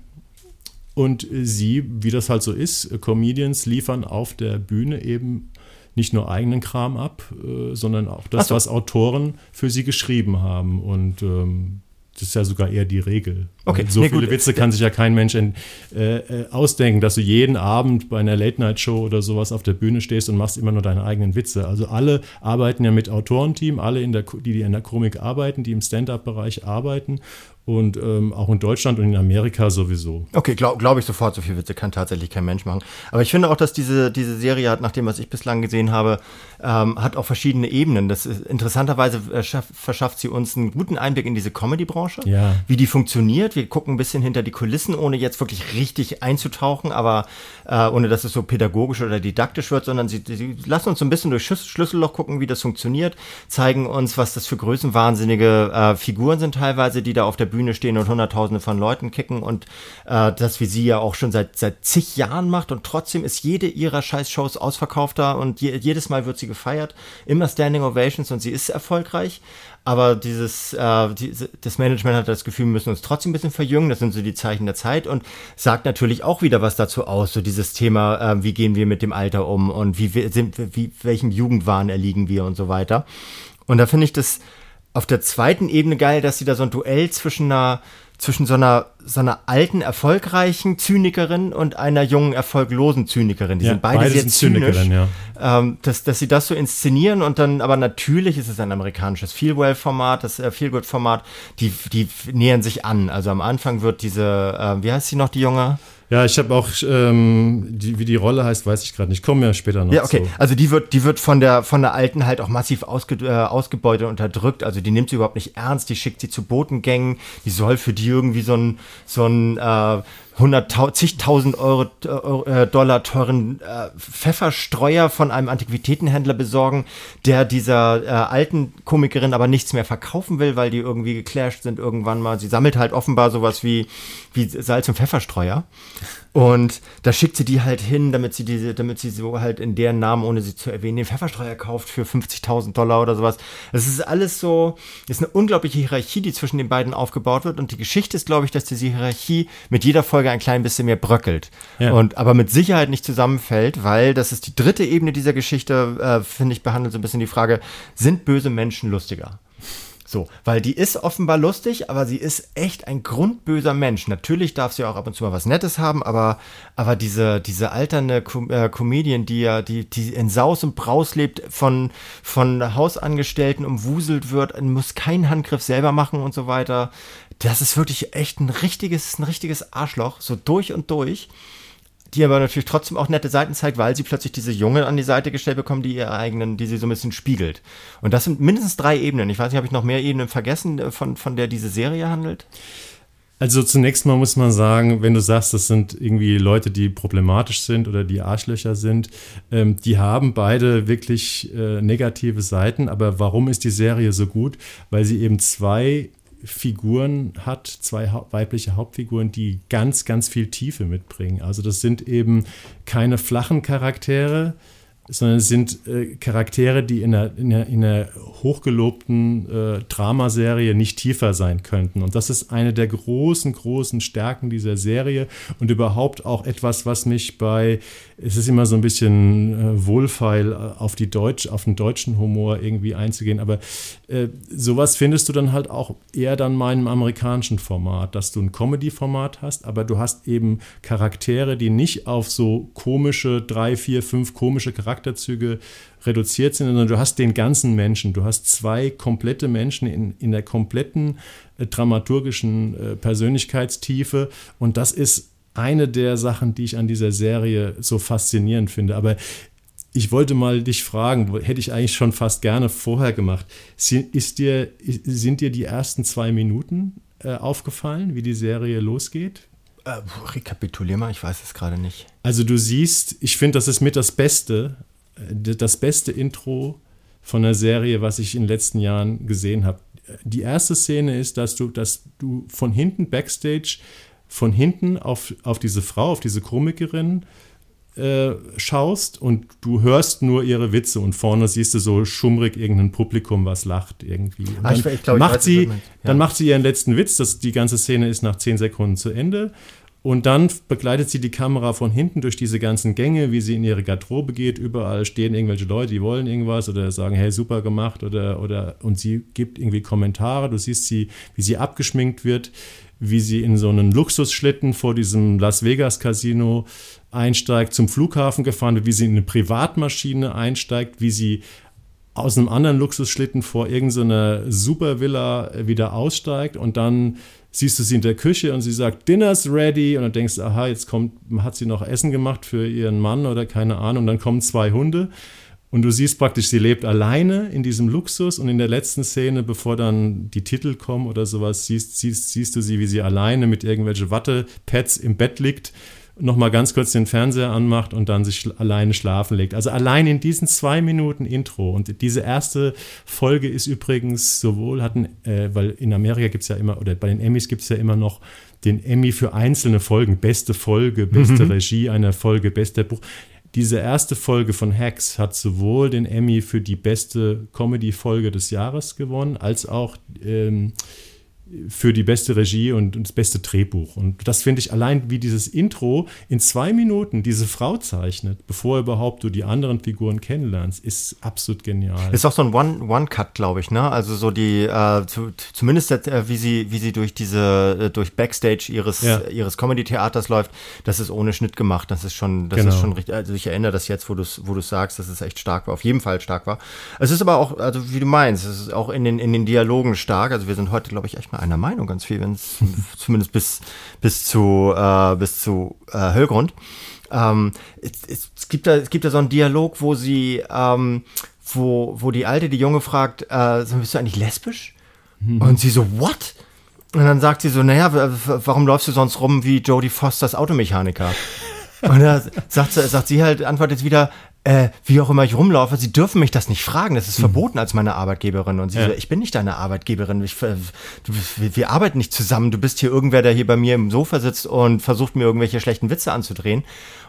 und sie, wie das halt so ist, Comedians liefern auf der Bühne eben nicht nur eigenen Kram ab, äh, sondern auch das, so. was Autoren für sie geschrieben haben. Und ähm, das ist ja sogar eher die Regel. Okay, so nee, viele gut. Witze kann sich ja kein Mensch in, äh, äh, ausdenken, dass du jeden Abend bei einer Late-Night-Show oder sowas auf der Bühne stehst und machst immer nur deine eigenen Witze. Also alle arbeiten ja mit Autorenteam, alle, in der, die, die in der Komik arbeiten, die im Stand-up-Bereich arbeiten und ähm, auch in Deutschland und in Amerika sowieso. Okay, glaube glaub ich sofort, so viel Witze kann tatsächlich kein Mensch machen. Aber ich finde auch, dass diese, diese Serie hat, nach dem, was ich bislang gesehen habe, ähm, hat auch verschiedene Ebenen. Das ist, interessanterweise äh, verschafft sie uns einen guten Einblick in diese Comedy-Branche, ja. wie die funktioniert. Wir gucken ein bisschen hinter die Kulissen, ohne jetzt wirklich richtig einzutauchen, aber äh, ohne dass es so pädagogisch oder didaktisch wird, sondern sie, sie lassen uns so ein bisschen durch Schlüsselloch gucken, wie das funktioniert, zeigen uns, was das für größenwahnsinnige äh, Figuren sind teilweise, die da auf der Bühne stehen und Hunderttausende von Leuten kicken und äh, das wie sie ja auch schon seit, seit zig Jahren macht und trotzdem ist jede ihrer Scheiß-Shows ausverkaufter und je, jedes Mal wird sie gefeiert, immer Standing Ovations und sie ist erfolgreich, aber dieses, äh, die, das Management hat das Gefühl, wir müssen uns trotzdem ein bisschen verjüngen, das sind so die Zeichen der Zeit und sagt natürlich auch wieder was dazu aus, so dieses Thema, äh, wie gehen wir mit dem Alter um und wie, sind, wie welchem Jugendwahn erliegen wir und so weiter. Und da finde ich das auf der zweiten Ebene geil, dass sie da so ein Duell zwischen einer zwischen so einer, so einer alten, erfolgreichen Zynikerin und einer jungen, erfolglosen Zynikerin. Die ja, sind beide, beide sehr zynisch. Ja. Ähm, dass, dass sie das so inszenieren und dann, aber natürlich ist es ein amerikanisches Feel-Well-Format, das äh, Feel-Good-Format, die, die nähern sich an. Also am Anfang wird diese, äh, wie heißt sie noch, die junge? Ja, ich habe auch, ähm, die, wie die Rolle heißt, weiß ich gerade nicht. Kommen wir später noch. Ja, okay. Zu. Also die wird, die wird von der von der alten halt auch massiv ausge, äh, ausgebeutet und unterdrückt. Also die nimmt sie überhaupt nicht ernst. Die schickt sie zu Botengängen. Die soll für die irgendwie so ein so ein äh, 100 zigtausend Euro, äh, Dollar teuren äh, Pfefferstreuer von einem Antiquitätenhändler besorgen, der dieser äh, alten Komikerin aber nichts mehr verkaufen will, weil die irgendwie geclasht sind irgendwann mal. Sie sammelt halt offenbar sowas wie, wie Salz- und Pfefferstreuer. Und da schickt sie die halt hin, damit sie diese, damit sie so halt in deren Namen, ohne sie zu erwähnen, den Pfefferstreuer kauft für 50.000 Dollar oder sowas. Es ist alles so, ist eine unglaubliche Hierarchie, die zwischen den beiden aufgebaut wird. Und die Geschichte ist, glaube ich, dass diese Hierarchie mit jeder Folge ein klein bisschen mehr bröckelt. Ja. Und aber mit Sicherheit nicht zusammenfällt, weil das ist die dritte Ebene dieser Geschichte, äh, finde ich, behandelt so ein bisschen die Frage, sind böse Menschen lustiger? So, weil die ist offenbar lustig, aber sie ist echt ein grundböser Mensch. Natürlich darf sie auch ab und zu mal was Nettes haben, aber, aber diese, diese alternde Com äh, Comedian, die ja, die, die in Saus und Braus lebt, von, von Hausangestellten umwuselt wird, muss keinen Handgriff selber machen und so weiter. Das ist wirklich echt ein richtiges, ein richtiges Arschloch, so durch und durch die aber natürlich trotzdem auch nette Seiten zeigt, weil sie plötzlich diese Junge an die Seite gestellt bekommen, die ihre eigenen, die sie so ein bisschen spiegelt. Und das sind mindestens drei Ebenen. Ich weiß nicht, habe ich noch mehr Ebenen vergessen, äh, von, von der diese Serie handelt? Also zunächst mal muss man sagen, wenn du sagst, das sind irgendwie Leute, die problematisch sind oder die Arschlöcher sind, ähm, die haben beide wirklich äh, negative Seiten. Aber warum ist die Serie so gut? Weil sie eben zwei Figuren hat, zwei weibliche Hauptfiguren, die ganz, ganz viel Tiefe mitbringen. Also das sind eben keine flachen Charaktere, sondern sind äh, Charaktere, die in einer, in einer, in einer hochgelobten äh, Dramaserie nicht tiefer sein könnten. Und das ist eine der großen, großen Stärken dieser Serie und überhaupt auch etwas, was mich bei, es ist immer so ein bisschen äh, wohlfeil äh, auf die Deutsch, auf den deutschen Humor irgendwie einzugehen, aber äh, sowas findest du dann halt auch eher dann im amerikanischen Format, dass du ein Comedy-Format hast, aber du hast eben Charaktere, die nicht auf so komische, drei, vier, fünf komische Charakterzüge reduziert sind, sondern du hast den ganzen Menschen. Du hast zwei komplette Menschen in, in der kompletten äh, dramaturgischen äh, Persönlichkeitstiefe. Und das ist eine der Sachen, die ich an dieser Serie so faszinierend finde. Aber ich wollte mal dich fragen, hätte ich eigentlich schon fast gerne vorher gemacht. Ist dir, sind dir die ersten zwei Minuten äh, aufgefallen, wie die Serie losgeht? Äh, rekapitulier mal, ich weiß es gerade nicht. Also du siehst, ich finde, das ist mit das Beste, äh, das beste Intro von der Serie, was ich in den letzten Jahren gesehen habe. Die erste Szene ist, dass du, dass du von hinten backstage, von hinten auf, auf diese Frau, auf diese Komikerin äh, schaust und du hörst nur ihre Witze und vorne siehst du so schummrig irgendein Publikum, was lacht irgendwie. Ah, ich, ich glaub, macht weiß, sie, ja. dann macht sie ihren letzten Witz, das, die ganze Szene ist nach zehn Sekunden zu Ende Und dann begleitet sie die Kamera von hinten durch diese ganzen Gänge, wie sie in ihre Garderobe geht. Überall stehen irgendwelche Leute, die wollen irgendwas oder sagen, hey, super gemacht oder, oder, und sie gibt irgendwie Kommentare. Du siehst sie, wie sie abgeschminkt wird, wie sie in so einen Luxusschlitten vor diesem Las Vegas Casino einsteigt, zum Flughafen gefahren wird, wie sie in eine Privatmaschine einsteigt, wie sie aus einem anderen Luxusschlitten vor irgendeiner Supervilla wieder aussteigt und dann siehst du sie in der Küche und sie sagt, Dinner's ready. Und dann denkst du, aha, jetzt kommt, hat sie noch Essen gemacht für ihren Mann oder keine Ahnung. Und dann kommen zwei Hunde. Und du siehst praktisch, sie lebt alleine in diesem Luxus. Und in der letzten Szene, bevor dann die Titel kommen oder sowas, siehst, siehst, siehst du sie, wie sie alleine mit irgendwelchen Wattepads im Bett liegt nochmal ganz kurz den Fernseher anmacht und dann sich alleine schlafen legt. Also allein in diesen zwei Minuten Intro. Und diese erste Folge ist übrigens sowohl hatten, äh, weil in Amerika gibt es ja immer, oder bei den Emmys gibt es ja immer noch den Emmy für einzelne Folgen. Beste Folge, beste mhm. Regie einer Folge, bester Buch. Diese erste Folge von Hacks hat sowohl den Emmy für die beste Comedy-Folge des Jahres gewonnen, als auch ähm, für die beste Regie und, und das beste Drehbuch. Und das finde ich allein, wie dieses Intro in zwei Minuten diese Frau zeichnet, bevor überhaupt du die anderen Figuren kennenlernst, ist absolut genial. Ist auch so ein One-Cut, One glaube ich, ne? Also so die, äh, zu, zumindest äh, wie sie, wie sie durch diese, äh, durch Backstage ihres, ja. ihres Comedy-Theaters läuft, das ist ohne Schnitt gemacht. Das ist schon, das genau. ist schon richtig. Also ich erinnere das jetzt, wo du es, wo sagst, dass es echt stark war. Auf jeden Fall stark war. Es ist aber auch, also wie du meinst, es ist auch in den, in den Dialogen stark. Also wir sind heute, glaube ich, echt mal einer Meinung ganz viel, wenn es zumindest bis, bis zu, äh, bis zu äh, Höllgrund. Ähm, es, es, gibt da, es gibt da so einen Dialog, wo sie, ähm, wo, wo die Alte die Junge fragt, äh, bist du eigentlich lesbisch? Mhm. Und sie so, what? Und dann sagt sie so, naja, warum läufst du sonst rum wie Jodie Fosters Automechaniker? Und da sagt, sagt sie halt, antwortet wieder, äh, wie auch immer ich rumlaufe, sie dürfen mich das nicht fragen. Das ist mhm. verboten als meine Arbeitgeberin. Und sie ja. so, ich bin nicht deine Arbeitgeberin. Ich, äh, wir, wir arbeiten nicht zusammen. Du bist hier irgendwer, der hier bei mir im Sofa sitzt und versucht mir irgendwelche schlechten Witze anzudrehen.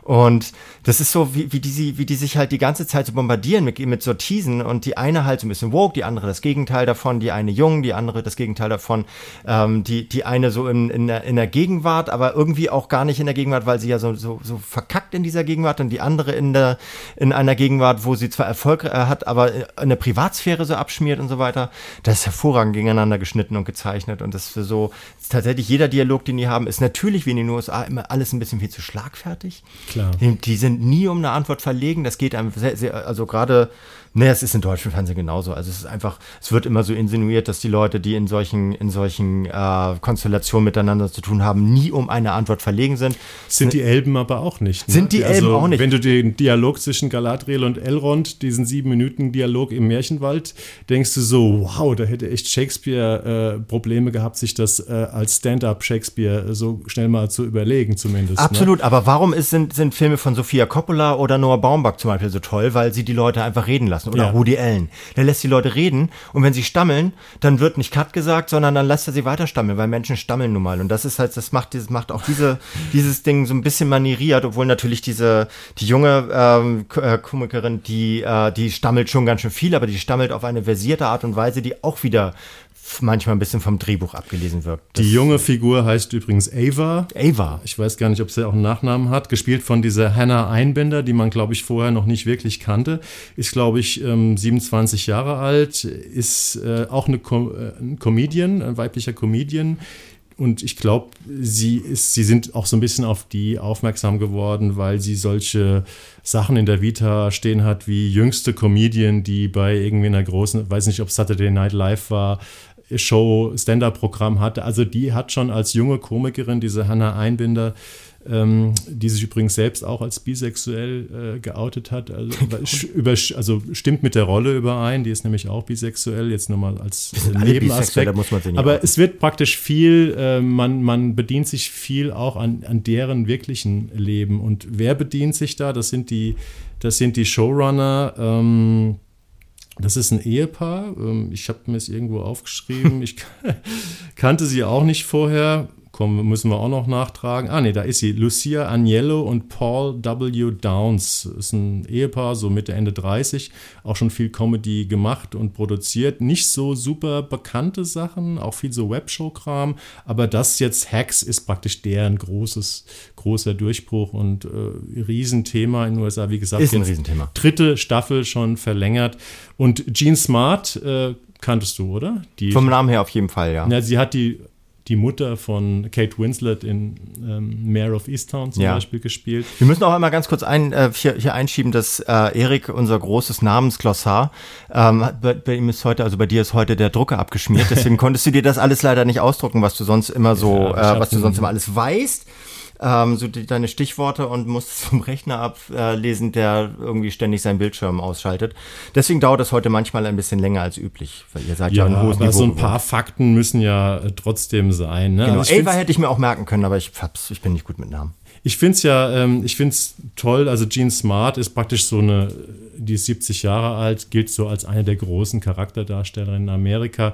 Und das ist so, wie, wie, die, wie die sich halt die ganze Zeit so bombardieren mit, mit so Teasen und die eine halt so ein bisschen woke, die andere das Gegenteil davon, die eine jung, die andere das Gegenteil davon, ähm, die, die eine so in, in, der, in der Gegenwart, aber irgendwie auch gar nicht in der Gegenwart, weil sie ja so, so, so verkackt in dieser Gegenwart und die andere in der, in einer Gegenwart, wo sie zwar Erfolg äh, hat, aber eine Privatsphäre so abschmiert und so weiter. Das ist hervorragend gegeneinander geschnitten und gezeichnet und das für so, tatsächlich jeder Dialog, den die haben, ist natürlich wie in den USA immer alles ein bisschen viel zu schlagfertig. Klar. Die, die sind nie um eine Antwort verlegen. Das geht einem sehr, sehr, also gerade Nee, es ist in deutschen Fernsehen genauso. Also es ist einfach, es wird immer so insinuiert, dass die Leute, die in solchen, in solchen äh, Konstellationen miteinander zu tun haben, nie um eine Antwort verlegen sind. Sind die Elben aber auch nicht. Ne? Sind die also, Elben auch nicht. Wenn du den Dialog zwischen Galadriel und Elrond, diesen sieben Minuten Dialog im Märchenwald, denkst du so, wow, da hätte echt Shakespeare äh, Probleme gehabt, sich das äh, als Stand-up Shakespeare so schnell mal zu überlegen, zumindest. Ne? Absolut. Ne? Aber warum ist, sind, sind Filme von Sophia Coppola oder Noah Baumbach zum Beispiel so toll? Weil sie die Leute einfach reden lassen lassen. Oder ja. Woody Allen. Der lässt die Leute reden und wenn sie stammeln, dann wird nicht Cut gesagt, sondern dann lässt er sie weiter stammeln, weil Menschen stammeln nun mal. Und das ist halt, das macht, das macht auch diese, dieses Ding so ein bisschen manieriert, obwohl natürlich diese, die junge ähm, äh, Komikerin, die, äh, die stammelt schon ganz schön viel, aber die stammelt auf eine versierte Art und Weise, die auch wieder manchmal ein bisschen vom Drehbuch abgelesen wirkt. Das die junge Figur heißt übrigens Ava. Ava. Ich weiß gar nicht, ob sie auch einen Nachnamen hat. Gespielt von dieser Hannah Einbender, die man, glaube ich, vorher noch nicht wirklich kannte. Ist, glaube ich, 27 ähm, Jahre alt. Ist äh, auch eine Com äh, ein Comedian, ein weiblicher Comedian. Und ich glaube, sie ist, sie sind auch so ein bisschen auf die aufmerksam geworden, weil sie solche Sachen in der Vita stehen hat wie jüngste Comedian, die bei irgendwie einer großen, weiß nicht, ob Saturday Night Live war, Show, Stand-up-Programm hatte. Also die hat schon als junge Komikerin, diese Hannah Einbinder, ähm, die sich übrigens selbst auch als bisexuell äh, geoutet hat. Also, über, also, stimmt mit der Rolle überein, die ist nämlich auch bisexuell, jetzt nur mal als Nebenaspekt. Aber es wird praktisch viel, äh, man, man bedient sich viel auch an, an deren wirklichen Leben. Und wer bedient sich da? Das sind die, das sind die Showrunner. Ähm, das ist ein Ehepaar. Ähm, ich habe mir es irgendwo aufgeschrieben. Ich kannte sie auch nicht vorher. Kommen, müssen wir auch noch nachtragen. Ah, nee, da ist sie. Lucia Agnello und Paul W. Downs. Ist ein Ehepaar, so Mitte, Ende 30. Auch schon viel Comedy gemacht und produziert. Nicht so super bekannte Sachen, auch viel so Webshow-Kram. Aber das jetzt, Hacks, ist praktisch deren großes, großer Durchbruch und äh, Riesenthema in den USA. Wie gesagt, ist ein Riesenthema. dritte Staffel schon verlängert. Und Gene Smart äh, kanntest du, oder? Die, Vom Namen her auf jeden Fall, ja. ja sie hat die die Mutter von Kate Winslet in ähm, Mayor of Easttown zum ja. Beispiel gespielt. Wir müssen auch einmal ganz kurz ein, äh, hier, hier, einschieben, dass äh, Erik, unser großes Namensglossar, ähm, bei, bei, ihm ist heute, also bei dir ist heute der Drucker abgeschmiert, deswegen konntest du dir das alles leider nicht ausdrucken, was du sonst immer so, ja, äh, was du sonst immer alles weißt ähm, so die, deine Stichworte und musst vom Rechner ablesen, der irgendwie ständig seinen Bildschirm ausschaltet. Deswegen dauert das heute manchmal ein bisschen länger als üblich, weil ihr seid ja, ja ein hohes aber Niveau. so ein paar Fakten müssen ja äh, trotzdem sein. Ne? Genau, also Ava hätte ich mir auch merken können, aber ich, hab's, ich bin nicht gut mit Namen. Ich finde es ja, ähm, ich finde es toll. Also Jean Smart ist praktisch so eine, die ist 70 Jahre alt, gilt so als eine der großen Charakterdarstellerinnen in Amerika,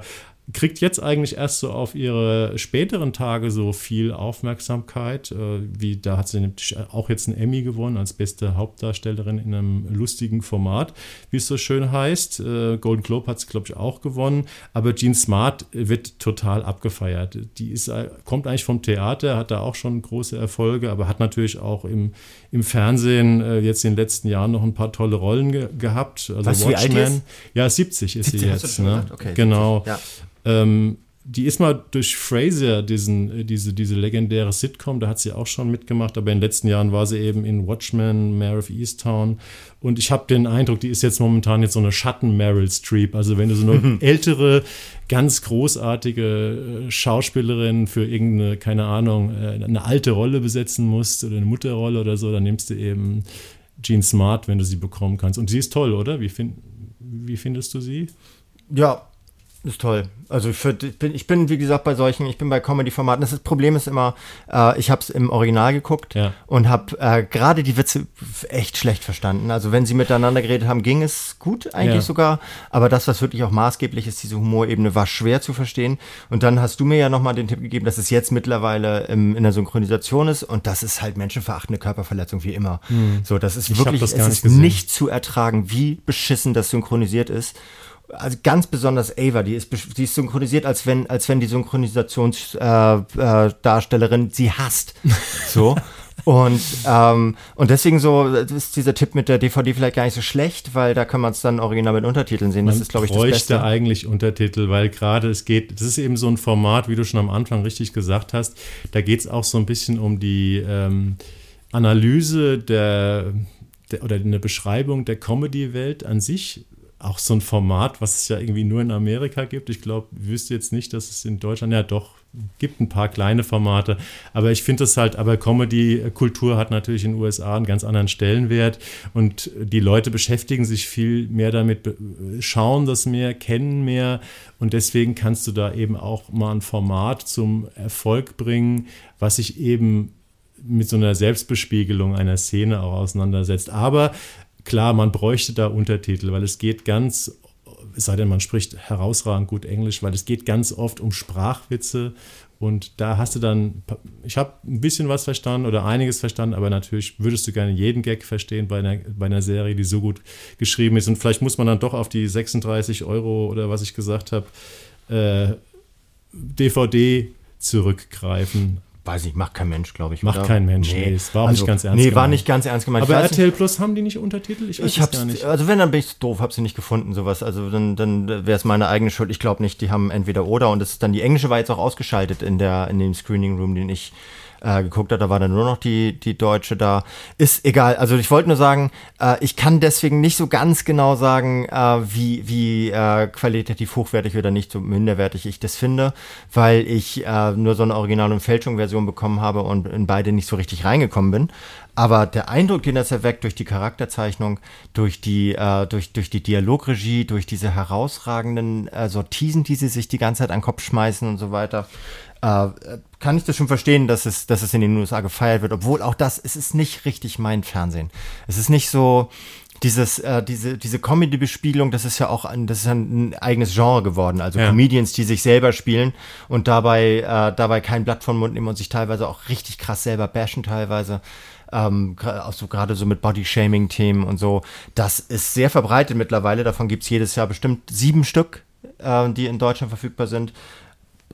kriegt jetzt eigentlich erst so auf ihre späteren Tage so viel Aufmerksamkeit. Äh, wie da hat sie auch jetzt einen Emmy gewonnen als beste Hauptdarstellerin in einem lustigen Format, wie es so schön heißt. Äh, Golden Globe hat es, glaube ich, auch gewonnen. Aber Jean Smart wird total abgefeiert. Die ist, äh, kommt eigentlich vom Theater, hat da auch schon große Erfolge, aber hat natürlich auch im, im Fernsehen jetzt in den letzten Jahren noch ein paar tolle Rollen ge gehabt. Also weißt Watchmen. Wie alt ist? Ja, 70 ist 70 sie jetzt. Ne? Okay, genau. Ja. Ähm, die ist mal durch Fraser, diesen, äh, diese, diese legendäre Sitcom, da hat sie auch schon mitgemacht, aber in den letzten Jahren war sie eben in Watchmen, Mayor of Easttown. Und ich habe den Eindruck, die ist jetzt momentan jetzt so eine Schatten-Meryl Streep. Also wenn du so eine ältere, ganz großartige äh, Schauspielerin für irgendeine, keine Ahnung, äh, eine alte Rolle besetzen musst oder eine Mutterrolle oder so, dann nimmst du eben Jean Smart, wenn du sie bekommen kannst. Und sie ist toll, oder? Wie, find, wie findest du sie? Ja, ist toll. Also ich, für, ich, bin, ich bin, wie gesagt, bei solchen, ich bin bei Comedy-Formaten. Das, Problem ist immer, äh, ich habe es im Original geguckt ja. und habe äh, gerade die Witze echt schlecht verstanden. Also wenn sie miteinander geredet haben, ging es gut eigentlich ja. sogar. Aber das, was wirklich auch maßgeblich ist, diese Humorebene, war schwer zu verstehen. Und dann hast du mir ja nochmal den Tipp gegeben, dass es jetzt mittlerweile im, in der Synchronisation ist. Und das ist halt menschenverachtende Körperverletzung wie immer. Hm. So, das ist ich wirklich, das es ist gesehen. nicht zu ertragen, wie beschissen das synchronisiert ist also ganz besonders Ava, die ist, die ist synchronisiert, als wenn, als wenn die Synchronisationsdarstellerin äh, äh, sie hasst. So. Und, ähm, und deswegen so ist dieser Tipp mit der DVD vielleicht gar nicht so schlecht, weil da kann man es dann original mit Untertiteln sehen. Das man ist, glaube ich, das Beste. eigentlich Untertitel, weil gerade es geht, das ist eben so ein Format, wie du schon am Anfang richtig gesagt hast, da geht es auch so ein bisschen um die ähm, Analyse der, der oder eine Beschreibung der Comedy-Welt an sich auch so ein Format, was es ja irgendwie nur in Amerika gibt. Ich glaube, wüsste jetzt nicht, dass es in Deutschland, ja doch, gibt ein paar kleine Formate, aber ich finde es halt, aber Comedy-Kultur hat natürlich in den USA einen ganz anderen Stellenwert und die Leute beschäftigen sich viel mehr damit, schauen das mehr, kennen mehr und deswegen kannst du da eben auch mal ein Format zum Erfolg bringen, was sich eben mit so einer Selbstbespiegelung einer Szene auch auseinandersetzt. Aber klar, man bräuchte da Untertitel, weil es geht ganz, es sei denn, man spricht herausragend gut Englisch, weil es geht ganz oft um Sprachwitze und da hast du dann, ich habe ein bisschen was verstanden oder einiges verstanden, aber natürlich würdest du gerne jeden Gag verstehen bei einer, bei einer Serie, die so gut geschrieben ist. Und vielleicht muss man dann doch auf die 36 Euro oder was ich gesagt habe, äh, DVD zurückgreifen. Weiß ich, macht kein Mensch, glaube ich. Macht oder? kein Mensch, nee. nee. Es war auch also, nicht ganz ernst Nee, gemeint. war nicht ganz ernst gemeint. Aber RTL Plus haben die nicht Untertitel? Ich weiß ich hab's, gar nicht. Also wenn, dann bin ich doof, hab sie nicht gefunden, sowas. Also dann, dann wäre es meine eigene Schuld. Ich glaube nicht, die haben entweder oder und das ist dann, die englische war jetzt auch ausgeschaltet in der, in dem Screening Room, den ich äh, geguckt hat, da war dann nur noch die, die Deutsche da. Ist egal. Also ich wollte nur sagen, äh, ich kann deswegen nicht so ganz genau sagen, äh, wie, wie äh, qualitativ hochwertig oder nicht so minderwertig ich das finde, weil ich äh, nur so eine Original- und Fälschung-Version bekommen habe und in beide nicht so richtig reingekommen bin. Aber der Eindruck, den das erweckt durch die Charakterzeichnung, durch die, äh, durch, durch die Dialogregie, durch diese herausragenden äh, Sortisen, die sie sich die ganze Zeit an den Kopf schmeißen und so weiter, äh, kann ich das schon verstehen, dass es, dass es in den USA gefeiert wird, obwohl auch das, es ist nicht richtig mein Fernsehen. Es ist nicht so, dieses, äh, diese, diese Comedy-Bespielung, das ist ja auch ein, das ist ein, eigenes Genre geworden. Also ja. Comedians, die sich selber spielen und dabei, äh, dabei kein Blatt vom Mund nehmen und sich teilweise auch richtig krass selber bashen teilweise. Ähm, auch so gerade so mit Body-Shaming-Themen und so. Das ist sehr verbreitet mittlerweile. Davon gibt's jedes Jahr bestimmt sieben Stück, äh, die in Deutschland verfügbar sind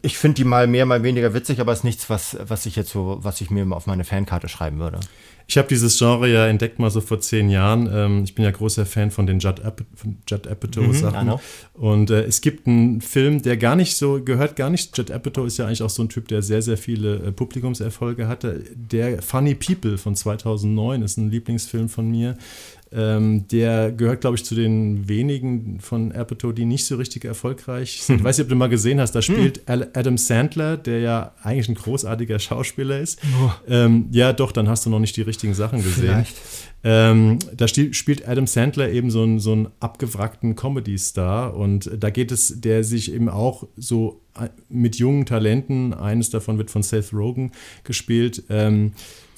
ich finde die mal mehr, mal weniger witzig, aber es ist nichts, was, was ich jetzt so, was ich mir auf meine Fankarte schreiben würde. Ich habe dieses Genre ja entdeckt mal so vor zehn Jahren. Ähm, ich bin ja großer Fan von den Judd, Ap Judd Apatow-Sachen. Mhm, und äh, es gibt einen Film, der gar nicht so, gehört gar nicht, Judd Apatow ist ja eigentlich auch so ein Typ, der sehr, sehr viele äh, Publikumserfolge hatte. Der Funny People von 2009 ist ein Lieblingsfilm von mir. Ähm, der gehört, glaube ich, zu den wenigen von Apatow, die nicht so richtig erfolgreich sind. Ich weiß nicht, ob du mal gesehen hast, da hm. spielt Adam Sandler, der ja eigentlich ein großartiger Schauspieler ist. Oh. Ähm, ja, doch, dann hast du noch nicht die richtigen Sachen gesehen. Ähm, da spielt Adam Sandler eben so einen, so einen abgewrackten Comedy-Star und da geht es, der sich eben auch so äh, mit jungen Talenten, eines davon wird von Seth Rogen gespielt, ähm,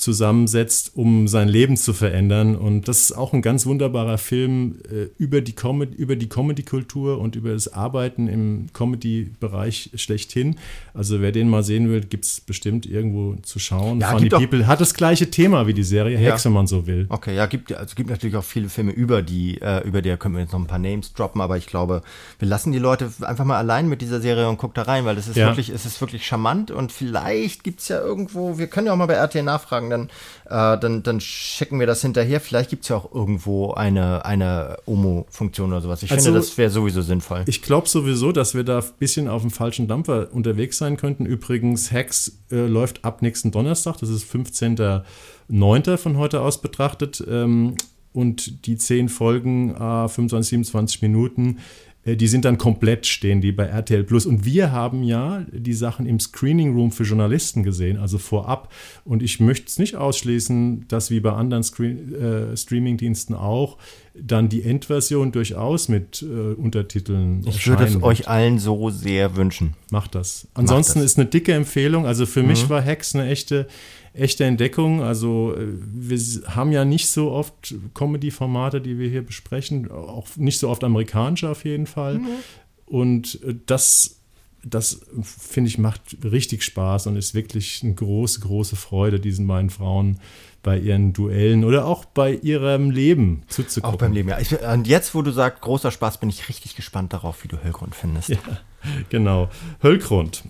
zusammensetzt, um sein Leben zu verändern. Und das ist auch ein ganz wunderbarer Film äh, über die, Com über die Comedy-Kultur und über das Arbeiten im Comedy-Bereich schlechthin. Also wer den mal sehen will, gibt es bestimmt irgendwo zu schauen. Ja, Funny People hat das gleiche Thema wie die Serie ja. Hex, wenn man so will. Okay, ja, gibt, also gibt natürlich auch viele Filme über die, äh, über die, können wir jetzt noch ein paar Names droppen, aber ich glaube, wir lassen die Leute einfach mal allein mit dieser Serie und gucken da rein, weil es ist ja. wirklich, es ist wirklich charmant und vielleicht gibt es ja irgendwo, wir können ja auch mal bei RTL nachfragen, dann, äh, dann, dann schicken wir das hinterher. Vielleicht gibt es ja auch irgendwo eine, eine OMO-Funktion oder sowas. Ich also, finde, das wäre sowieso sinnvoll. Ich glaube sowieso, dass wir da ein bisschen auf dem falschen Dampfer unterwegs sein könnten. Übrigens, Hacks äh, läuft ab nächsten Donnerstag, das ist 15.09. von heute aus betrachtet. Ähm, und die zehn Folgen, äh, 25, 27 Minuten, die sind dann komplett stehen, die bei RTL Plus. Und wir haben ja die Sachen im Screening Room für Journalisten gesehen, also vorab. Und ich möchte es nicht ausschließen, dass wie bei anderen Screen, äh, Streaming-Diensten auch dann die Endversion durchaus mit äh, Untertiteln. Ich würde es euch allen so sehr wünschen. Macht das. Ansonsten Macht das. ist eine dicke Empfehlung. Also für mhm. mich war Hex eine echte echte Entdeckung. Also äh, wir haben ja nicht so oft Comedy-Formate, die wir hier besprechen, auch nicht so oft amerikanische auf jeden Fall. Mhm. Und äh, das, das finde ich, macht richtig Spaß und ist wirklich eine große, große Freude, diesen beiden Frauen bei ihren Duellen oder auch bei ihrem Leben zuzugucken. Auch beim Leben, ja. Ich, und jetzt, wo du sagst, großer Spaß, bin ich richtig gespannt darauf, wie du Höllgrund findest. Ja, genau. Höllgrund.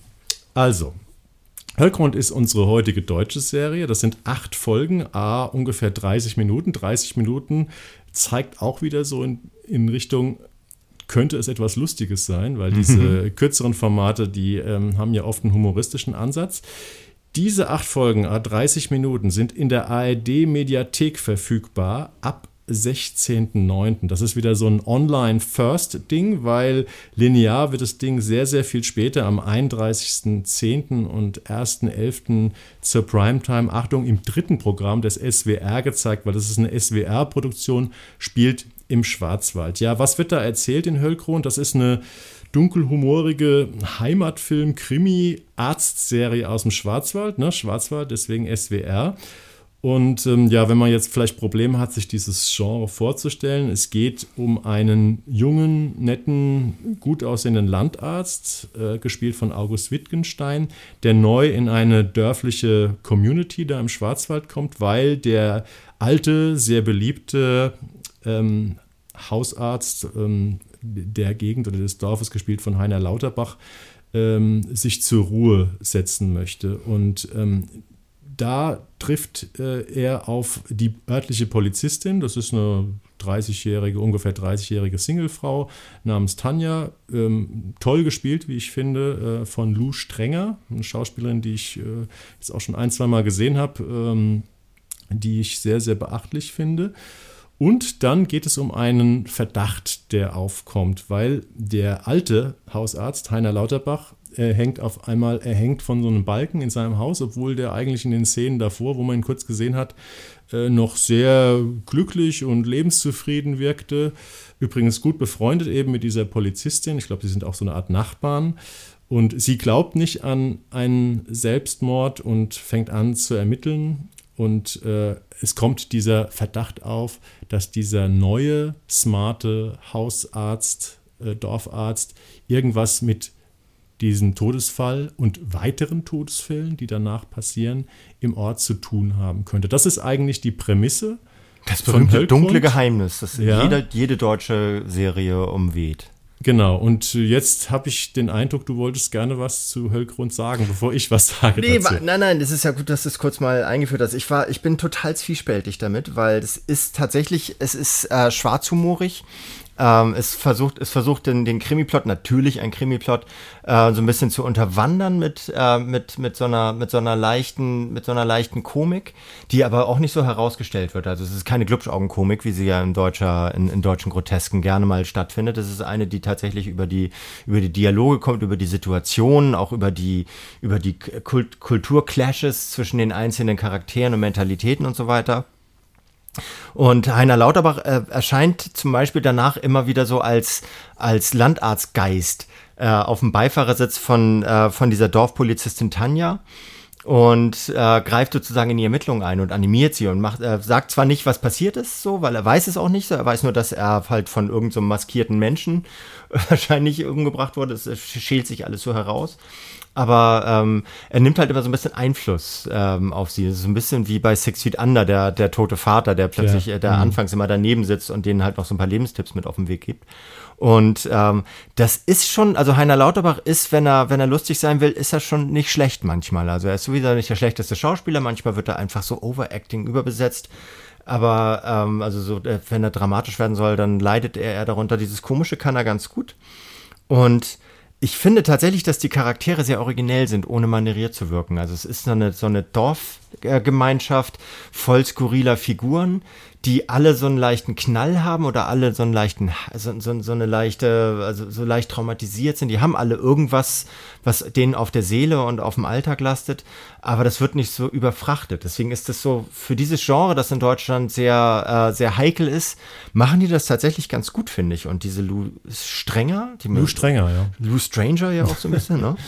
Also, Höllgrund ist unsere heutige deutsche Serie. Das sind acht Folgen, a ungefähr 30 Minuten. 30 Minuten zeigt auch wieder so in, in Richtung, könnte es etwas Lustiges sein, weil diese mhm. kürzeren Formate, die ähm, haben ja oft einen humoristischen Ansatz. Diese acht Folgen, a 30 Minuten, sind in der ARD-Mediathek verfügbar ab 16.09. Das ist wieder so ein Online-First-Ding, weil linear wird das Ding sehr, sehr viel später am 31.10. und 1.11. zur Primetime, Achtung, im dritten Programm des SWR gezeigt, weil das ist eine SWR-Produktion, spielt im Schwarzwald. Ja, was wird da erzählt in Höllkron? Das ist eine dunkelhumorige Heimatfilm-Krimi-Arztserie aus dem Schwarzwald, ne? Schwarzwald, deswegen SWR. Und ähm, ja, wenn man jetzt vielleicht Probleme hat, sich dieses Genre vorzustellen, es geht um einen jungen, netten, gut aussehenden Landarzt, äh, gespielt von August Wittgenstein, der neu in eine dörfliche Community da im Schwarzwald kommt, weil der alte, sehr beliebte ähm, Hausarzt ähm, der Gegend oder des Dorfes, gespielt von Heiner Lauterbach, ähm, sich zur Ruhe setzen möchte. Und ähm, da trifft äh, er auf die örtliche Polizistin, das ist eine 30-jährige, ungefähr 30-jährige Singlefrau namens Tanja. Ähm, toll gespielt, wie ich finde, äh, von Lou Strenger, eine Schauspielerin, die ich äh, jetzt auch schon ein, zwei Mal gesehen habe, ähm, die ich sehr, sehr beachtlich finde. Und dann geht es um einen Verdacht, der aufkommt, weil der alte Hausarzt Heiner Lauterbach er hängt auf einmal, er hängt von so einem Balken in seinem Haus, obwohl der eigentlich in den Szenen davor, wo man ihn kurz gesehen hat, äh, noch sehr glücklich und lebenszufrieden wirkte. Übrigens gut befreundet eben mit dieser Polizistin. Ich glaube, sie sind auch so eine Art Nachbarn. Und sie glaubt nicht an einen Selbstmord und fängt an zu ermitteln und äh, es kommt dieser Verdacht auf, dass dieser neue, smarte Hausarzt, äh, Dorfarzt irgendwas mit diesem Todesfall und weiteren Todesfällen, die danach passieren, im Ort zu tun haben könnte. Das ist eigentlich die Prämisse. Das berühmte dunkle Geheimnis, das ja. jede, jede deutsche Serie umweht. Genau, und jetzt habe ich den Eindruck, du wolltest gerne was zu Höllgrund sagen, bevor ich was sage. Nee, dazu. nein, nein, das ist ja gut, dass du es kurz mal eingeführt hast. Ich war, ich bin total zwiespältig damit, weil es ist tatsächlich, es ist äh, schwarzhumorig. Ähm, es versucht, es versucht den, den Krimiplot, natürlich ein Krimiplot, äh, so ein bisschen zu unterwandern mit, äh, mit, mit so einer, mit so einer leichten, mit so einer leichten Komik, die aber auch nicht so herausgestellt wird. Also es ist keine Glubschaugenkomik, wie sie ja in deutscher, in, in deutschen Grotesken gerne mal stattfindet. Es ist eine, die tatsächlich über die, über die Dialoge kommt, über die Situationen, auch über die, über die Kult Kulturclashes zwischen den einzelnen Charakteren und Mentalitäten und so weiter. Und Heiner Lauterbach äh, erscheint zum Beispiel danach immer wieder so als, als Landarztgeist äh, auf dem Beifahrersitz von, äh, von dieser Dorfpolizistin Tanja und äh, greift sozusagen in die Ermittlungen ein und animiert sie und macht, äh, sagt zwar nicht, was passiert ist, so, weil er weiß es auch nicht, er weiß nur, dass er halt von irgendeinem so maskierten Menschen wahrscheinlich umgebracht wurde. Es schält sich alles so heraus aber ähm, er nimmt halt immer so ein bisschen Einfluss ähm, auf sie. Das ist so ein bisschen wie bei Six Feet Under, der, der tote Vater, der plötzlich, ja. äh, der mhm. anfangs immer daneben sitzt und denen halt noch so ein paar Lebenstipps mit auf den Weg gibt. Und ähm, das ist schon, also Heiner Lauterbach ist, wenn er, wenn er lustig sein will, ist er schon nicht schlecht manchmal. Also er ist sowieso nicht der schlechteste Schauspieler, manchmal wird er einfach so overacting überbesetzt. Aber ähm, also so, äh, wenn er dramatisch werden soll, dann leidet er eher darunter. Dieses Komische kann er ganz gut. Und ich finde tatsächlich, dass die Charaktere sehr originell sind, ohne manieriert zu wirken. Also es ist so eine, so eine Dorfgemeinschaft voll skurriler Figuren, die alle so einen leichten Knall haben oder alle so einen leichten, so, so, so eine leichte, also so leicht traumatisiert sind. Die haben alle irgendwas, was denen auf der Seele und auf dem Alltag lastet, aber das wird nicht so überfrachtet. Deswegen ist es so, für dieses Genre, das in Deutschland sehr, äh, sehr heikel ist, machen die das tatsächlich ganz gut, finde ich. Und diese Lou Strenger, die Lou Strenger, ja. Lou Stranger ja auch so ein bisschen, ne?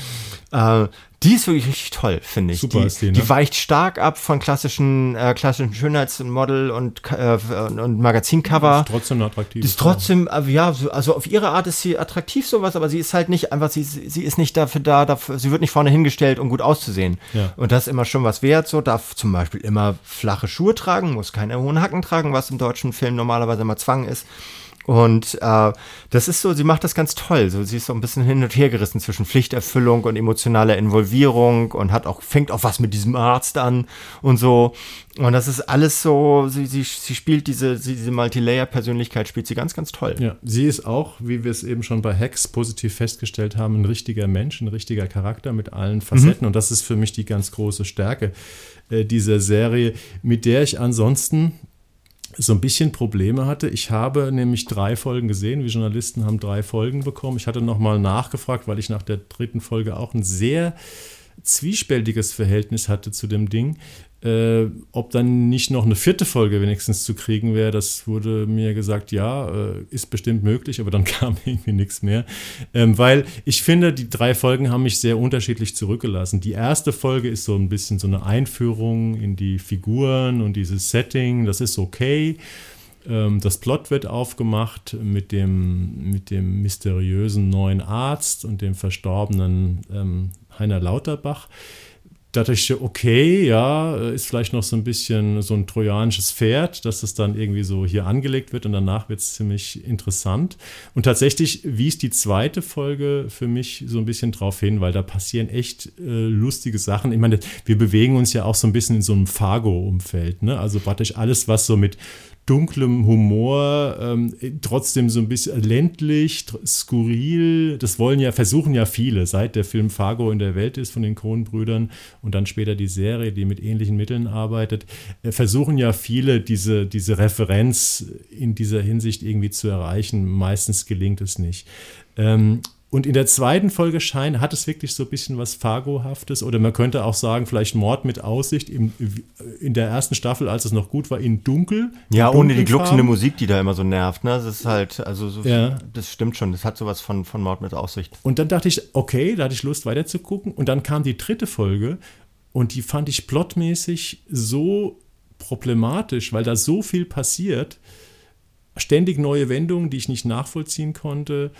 Äh, die ist wirklich richtig toll, finde ich. Super die, ist die, ne? die weicht stark ab von klassischen, äh, klassischen Schönheitsmodel und, äh, und Magazincover. Ist trotzdem attraktiv. Die ist trotzdem, äh, ja, also auf ihre Art ist sie attraktiv sowas, aber sie ist halt nicht einfach, sie, sie ist nicht dafür da, dafür, sie wird nicht vorne hingestellt, um gut auszusehen. Ja. Und das ist immer schon was wert, so, darf zum Beispiel immer flache Schuhe tragen, muss keine hohen Hacken tragen, was im deutschen Film normalerweise immer Zwang ist. Und äh, das ist so, sie macht das ganz toll. So, sie ist so ein bisschen hin und her gerissen zwischen Pflichterfüllung und emotionaler Involvierung und hat auch, fängt auch was mit diesem Arzt an und so. Und das ist alles so, sie, sie, sie spielt diese, diese Multilayer-Persönlichkeit, spielt sie ganz, ganz toll. Ja, sie ist auch, wie wir es eben schon bei Hex positiv festgestellt haben, ein richtiger Mensch, ein richtiger Charakter mit allen Facetten. Mhm. Und das ist für mich die ganz große Stärke äh, dieser Serie, mit der ich ansonsten so ein bisschen Probleme hatte. Ich habe nämlich drei Folgen gesehen. Wir Journalisten haben drei Folgen bekommen. Ich hatte nochmal nachgefragt, weil ich nach der dritten Folge auch ein sehr zwiespältiges Verhältnis hatte zu dem Ding. Äh, ob dann nicht noch eine vierte Folge wenigstens zu kriegen wäre, das wurde mir gesagt, ja, äh, ist bestimmt möglich, aber dann kam irgendwie nichts mehr. Ähm, weil ich finde, die drei Folgen haben mich sehr unterschiedlich zurückgelassen. Die erste Folge ist so ein bisschen so eine Einführung in die Figuren und dieses Setting, das ist okay. Ähm, das Plot wird aufgemacht mit dem, mit dem mysteriösen neuen Arzt und dem verstorbenen ähm, Heiner Lauterbach dachte ich, okay, ja, ist vielleicht noch so ein bisschen so ein trojanisches Pferd, dass das dann irgendwie so hier angelegt wird und danach wird es ziemlich interessant. Und tatsächlich wies die zweite Folge für mich so ein bisschen drauf hin, weil da passieren echt äh, lustige Sachen. Ich meine, wir bewegen uns ja auch so ein bisschen in so einem Fargo-Umfeld, ne? Also praktisch alles, was so mit dunklem Humor, ähm, trotzdem so ein bisschen ländlich, skurril. Das wollen ja, versuchen ja viele, seit der Film Fargo in der Welt ist von den Coen-Brüdern und dann später die Serie, die mit ähnlichen Mitteln arbeitet, äh, versuchen ja viele diese, diese Referenz in dieser Hinsicht irgendwie zu erreichen. Meistens gelingt es nicht. Ähm, und in der zweiten Folge Schein hat es wirklich so ein bisschen was Fargo-haftes oder man könnte auch sagen, vielleicht Mord mit Aussicht im, in der ersten Staffel, als es noch gut war, in dunkel. Ja, ohne die glucksende Musik, die da immer so nervt. Ne? Das ist halt, also so, ja. das stimmt schon, das hat sowas von, von Mord mit Aussicht. Und dann dachte ich, okay, da hatte ich Lust weiter zu gucken. Und dann kam die dritte Folge Und die fand ich plotmäßig so problematisch, weil da so viel passiert. Ständig neue Wendungen, die ich nicht nachvollziehen konnte.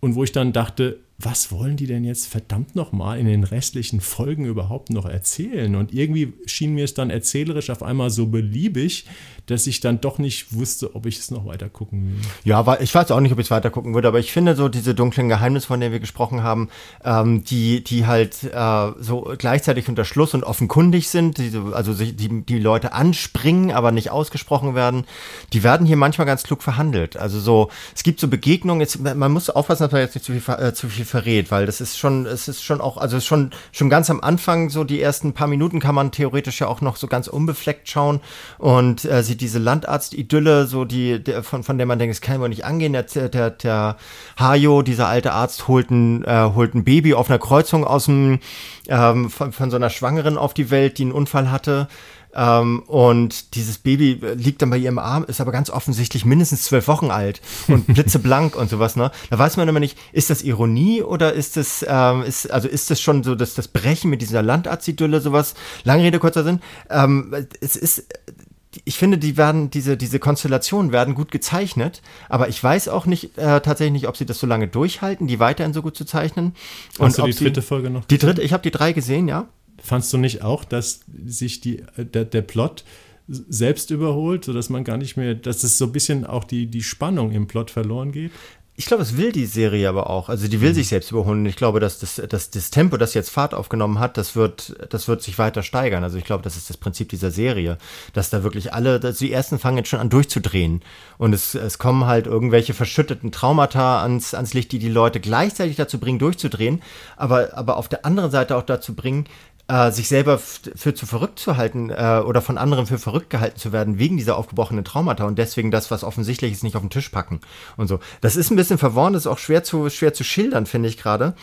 Und wo ich dann dachte, was wollen die denn jetzt verdammt nochmal in den restlichen Folgen überhaupt noch erzählen? Und irgendwie schien mir es dann erzählerisch auf einmal so beliebig, dass ich dann doch nicht wusste, ob ich es noch weiter gucken will. Ja, ich weiß auch nicht, ob ich es weiter gucken würde, aber ich finde so diese dunklen Geheimnisse, von denen wir gesprochen haben, ähm, die, die halt äh, so gleichzeitig unter Schluss und offenkundig sind, die, also die, die Leute anspringen, aber nicht ausgesprochen werden, die werden hier manchmal ganz klug verhandelt. Also so, es gibt so Begegnungen, jetzt, man muss aufpassen, dass man jetzt nicht zu viel, äh, zu viel verrät, weil das ist schon, es ist schon auch, also schon, schon ganz am Anfang, so die ersten paar Minuten kann man theoretisch ja auch noch so ganz unbefleckt schauen und äh, sieht diese Landarzt-Idylle, so die, der, von, von der man denkt, es kann wohl nicht angehen. Der, der, der Hajo, dieser alte Arzt, holt ein, äh, holt ein Baby auf einer Kreuzung aus dem, ähm, von, von so einer Schwangeren auf die Welt, die einen Unfall hatte. Ähm, und dieses Baby liegt dann bei ihrem Arm, ist aber ganz offensichtlich mindestens zwölf Wochen alt und blitzeblank und sowas. Ne? Da weiß man immer nicht, ist das Ironie oder ist das, ähm, ist, also ist das schon so das, das Brechen mit dieser Landarztidylle sowas? Lange Rede, kurzer Sinn. Ähm, es ist ich finde, die werden, diese, diese Konstellationen werden gut gezeichnet, aber ich weiß auch nicht, äh, tatsächlich nicht, ob sie das so lange durchhalten, die weiterhin so gut zu zeichnen. Hast und du die dritte Folge noch? Die dritte, ich habe die drei gesehen, ja. Fandst du nicht auch, dass sich die, der, der Plot selbst überholt, sodass man gar nicht mehr, dass es so ein bisschen auch die, die Spannung im Plot verloren geht? Ich glaube, es will die Serie aber auch. Also die will mhm. sich selbst überholen. Ich glaube, dass das, dass das Tempo, das jetzt Fahrt aufgenommen hat, das wird, das wird sich weiter steigern. Also ich glaube, das ist das Prinzip dieser Serie, dass da wirklich alle, dass die ersten fangen jetzt schon an durchzudrehen. Und es, es kommen halt irgendwelche verschütteten Traumata ans, ans Licht, die die Leute gleichzeitig dazu bringen, durchzudrehen, aber, aber auf der anderen Seite auch dazu bringen, äh, sich selber für zu verrückt zu halten äh, oder von anderen für verrückt gehalten zu werden wegen dieser aufgebrochenen Traumata und deswegen das, was offensichtlich ist, nicht auf den Tisch packen und so. Das ist ein bisschen verworren, das ist auch schwer zu, schwer zu schildern, finde ich gerade.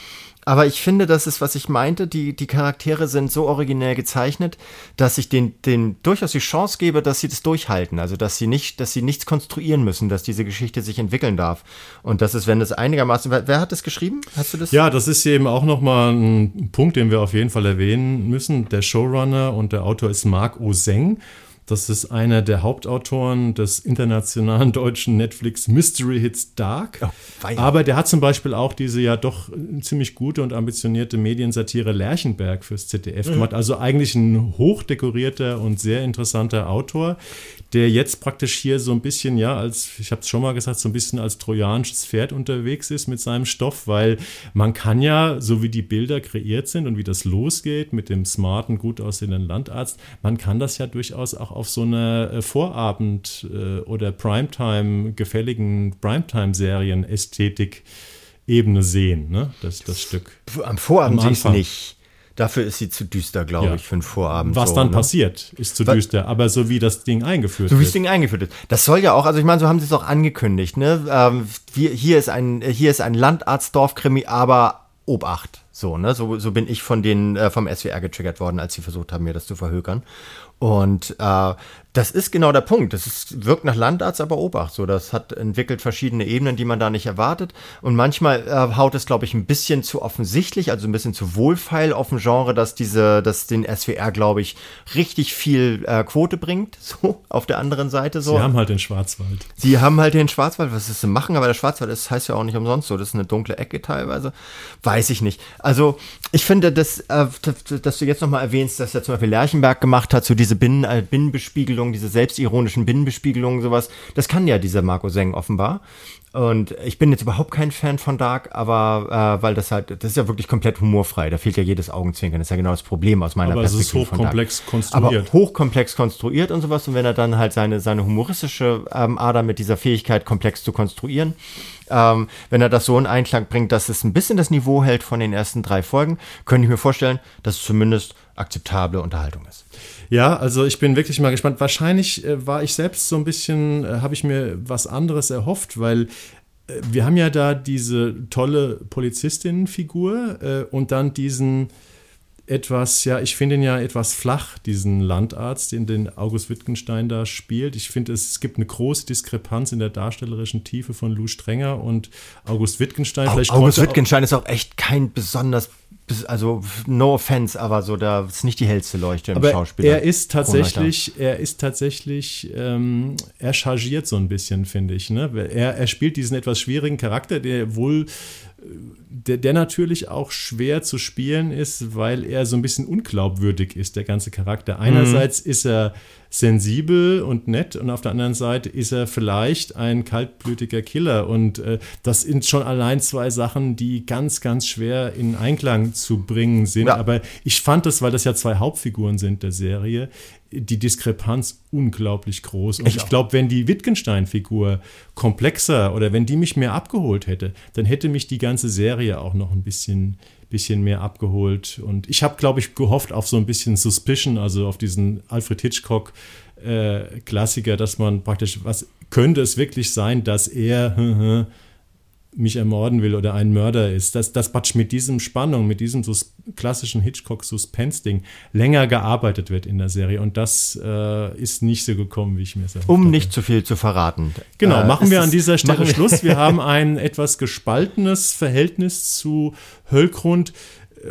Aber ich finde, das ist, was ich meinte. Die, die Charaktere sind so originell gezeichnet, dass ich den, den durchaus die Chance gebe, dass sie das durchhalten. Also, dass sie nicht, dass sie nichts konstruieren müssen, dass diese Geschichte sich entwickeln darf. Und das ist, wenn es einigermaßen, wer, hat das geschrieben? Hast du das? Ja, das ist eben auch nochmal ein Punkt, den wir auf jeden Fall erwähnen müssen. Der Showrunner und der Autor ist Marc Oseng. Das ist einer der Hauptautoren des internationalen deutschen Netflix Mystery Hits Dark. Oh, Aber der hat zum Beispiel auch diese ja doch ziemlich gute und ambitionierte Mediensatire Lerchenberg fürs ZDF mhm. gemacht. Also eigentlich ein hochdekorierter und sehr interessanter Autor, der jetzt praktisch hier so ein bisschen, ja, als, ich habe es schon mal gesagt, so ein bisschen als trojanisches Pferd unterwegs ist mit seinem Stoff, weil man kann ja, so wie die Bilder kreiert sind und wie das losgeht mit dem smarten, gut aussehenden Landarzt, man kann das ja durchaus auch auf so einer äh, Vorabend- äh, oder Primetime, gefälligen Primetime-Serien-Ästhetik Ebene sehen, ne? das, das Stück. Am Vorabend Am Anfang. nicht. Dafür ist sie zu düster, glaube ja. ich, für einen Vorabend. Was so, dann ne? passiert, ist zu Was? düster. Aber so wie das Ding eingeführt so wird. So wie das Ding eingeführt ist. Das soll ja auch, also ich meine, so haben sie es auch angekündigt. Ne? Ähm, wir, hier, ist ein, hier ist ein Landarztdorfkrimi, aber Obacht. So, ne? So, so bin ich von den, äh, vom SWR getriggert worden, als sie versucht haben, mir das zu verhökern. Und äh, das ist genau der Punkt. Das ist, wirkt nach Landarzt, aber Obacht. So, das hat entwickelt verschiedene Ebenen, die man da nicht erwartet. Und manchmal äh, haut es, glaube ich, ein bisschen zu offensichtlich, also ein bisschen zu wohlfeil auf dem Genre, dass diese, dass den SWR, glaube ich, richtig viel äh, Quote bringt. So, auf der anderen Seite so. Sie haben halt den Schwarzwald. Sie haben halt den Schwarzwald. Was ist zu machen? Aber der Schwarzwald das heißt ja auch nicht umsonst so. Das ist eine dunkle Ecke teilweise. Weiß ich nicht. Also, ich finde, dass, äh, dass du jetzt nochmal erwähnst, dass er zum Beispiel Lerchenberg gemacht hat, so diese Binnen, äh, Binnenbespiegelung, diese selbstironischen Binnenbespiegelungen, sowas. Das kann ja dieser Marco Seng offenbar. Und ich bin jetzt überhaupt kein Fan von Dark, aber äh, weil das halt, das ist ja wirklich komplett humorfrei. Da fehlt ja jedes Augenzwinkern. Das ist ja genau das Problem aus meiner aber Perspektive. Aber es ist hochkomplex konstruiert. Aber hochkomplex konstruiert und sowas. Und wenn er dann halt seine, seine humoristische ähm, Ader mit dieser Fähigkeit komplex zu konstruieren, ähm, wenn er das so in Einklang bringt, dass es ein bisschen das Niveau hält von den ersten drei Folgen, könnte ich mir vorstellen, dass es zumindest akzeptable Unterhaltung ist. Ja, also ich bin wirklich mal gespannt. Wahrscheinlich äh, war ich selbst so ein bisschen, äh, habe ich mir was anderes erhofft, weil wir haben ja da diese tolle Polizistinnenfigur äh, und dann diesen etwas, ja, ich finde ihn ja etwas flach, diesen Landarzt, den, den August Wittgenstein da spielt. Ich finde, es, es gibt eine große Diskrepanz in der darstellerischen Tiefe von Lou Strenger und August Wittgenstein. Vielleicht August Wittgenstein ist auch echt kein besonders also no offense, aber so da ist nicht die hellste Leuchte im aber Schauspieler. Er ist tatsächlich, er ist tatsächlich, ähm, er chargiert so ein bisschen, finde ich. Ne? Er, er spielt diesen etwas schwierigen Charakter, der wohl der, der natürlich auch schwer zu spielen ist, weil er so ein bisschen unglaubwürdig ist, der ganze Charakter. Einerseits mhm. ist er sensibel und nett und auf der anderen Seite ist er vielleicht ein kaltblütiger Killer. Und äh, das sind schon allein zwei Sachen, die ganz, ganz schwer in Einklang zu bringen sind. Ja. Aber ich fand das, weil das ja zwei Hauptfiguren sind der Serie, die Diskrepanz unglaublich groß. Und ich, ich glaube, wenn die Wittgenstein-Figur komplexer oder wenn die mich mehr abgeholt hätte, dann hätte mich die ganze Serie auch noch ein bisschen, bisschen mehr abgeholt. Und ich habe, glaube ich, gehofft auf so ein bisschen Suspicion, also auf diesen Alfred Hitchcock. Äh, Klassiker, dass man praktisch, was könnte es wirklich sein, dass er mich ermorden will oder ein Mörder ist. Dass das Batsch mit diesem Spannung, mit diesem sus klassischen Hitchcock-Suspense-Ding länger gearbeitet wird in der Serie. Und das äh, ist nicht so gekommen, wie ich mir es Um nicht zu viel zu verraten. Genau, äh, machen wir an dieser Stelle Schluss. Wir haben ein etwas gespaltenes Verhältnis zu Höllgrund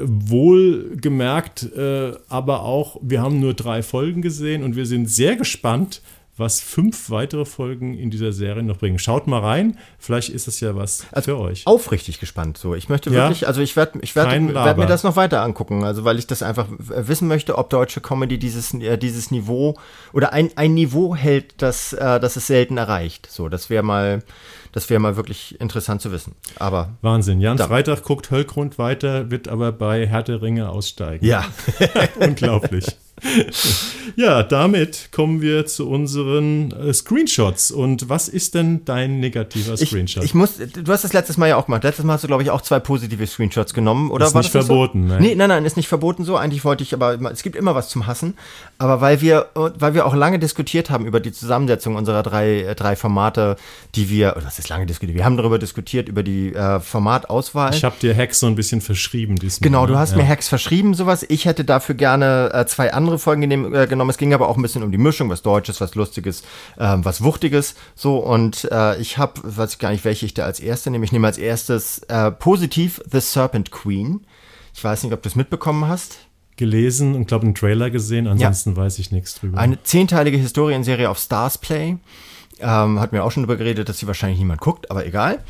wohlgemerkt, äh, aber auch, wir haben nur drei Folgen gesehen und wir sind sehr gespannt, was fünf weitere Folgen in dieser Serie noch bringen. Schaut mal rein, vielleicht ist es ja was also für euch. Aufrichtig gespannt. So, ich möchte wirklich, ja, also ich werde ich werd, werd mir das noch weiter angucken, also weil ich das einfach wissen möchte, ob deutsche Comedy dieses, äh, dieses Niveau oder ein, ein Niveau hält, das, äh, das es selten erreicht. So, das wäre mal, das wäre mal wirklich interessant zu wissen. Aber Wahnsinn. Jan Freitag guckt Höllgrund weiter, wird aber bei Härte Ringe aussteigen. Ja. Unglaublich. Ja, damit kommen wir zu unseren äh, Screenshots. Und was ist denn dein negativer Screenshot? Ich, ich, muss, du hast das letztes Mal ja auch gemacht. Letztes Mal hast du, glaube ich, auch zwei positive Screenshots genommen, oder? Ist war nicht verboten, so? ne? Nee, nein, nein, ist nicht verboten so. Eigentlich wollte ich, aber es gibt immer was zum Hassen. Aber weil wir, weil wir auch lange diskutiert haben über die Zusammensetzung unserer drei, äh, drei Formate, die wir, oder das ist lange diskutiert, wir haben darüber diskutiert, über die äh, Formatauswahl. Ich habe dir Hacks so ein bisschen verschrieben diesmal. Genau, du ne? hast ja. mir Hacks verschrieben, sowas. Ich hätte dafür gerne äh, zwei andere Folgen genehm, äh, genommen. Es ging aber auch ein bisschen um die Mischung, was Deutsches, was Lustiges, äh, was Wuchtiges. So, und äh, ich habe, weiß ich gar nicht, welche ich da als erste nehme. Ich nehme als erstes äh, positiv The Serpent Queen. Ich weiß nicht, ob du es mitbekommen hast gelesen und glaube einen Trailer gesehen, ansonsten ja. weiß ich nichts drüber. Eine zehnteilige Historienserie auf Stars Play. Ähm, hat mir auch schon darüber geredet, dass sie wahrscheinlich niemand guckt, aber egal.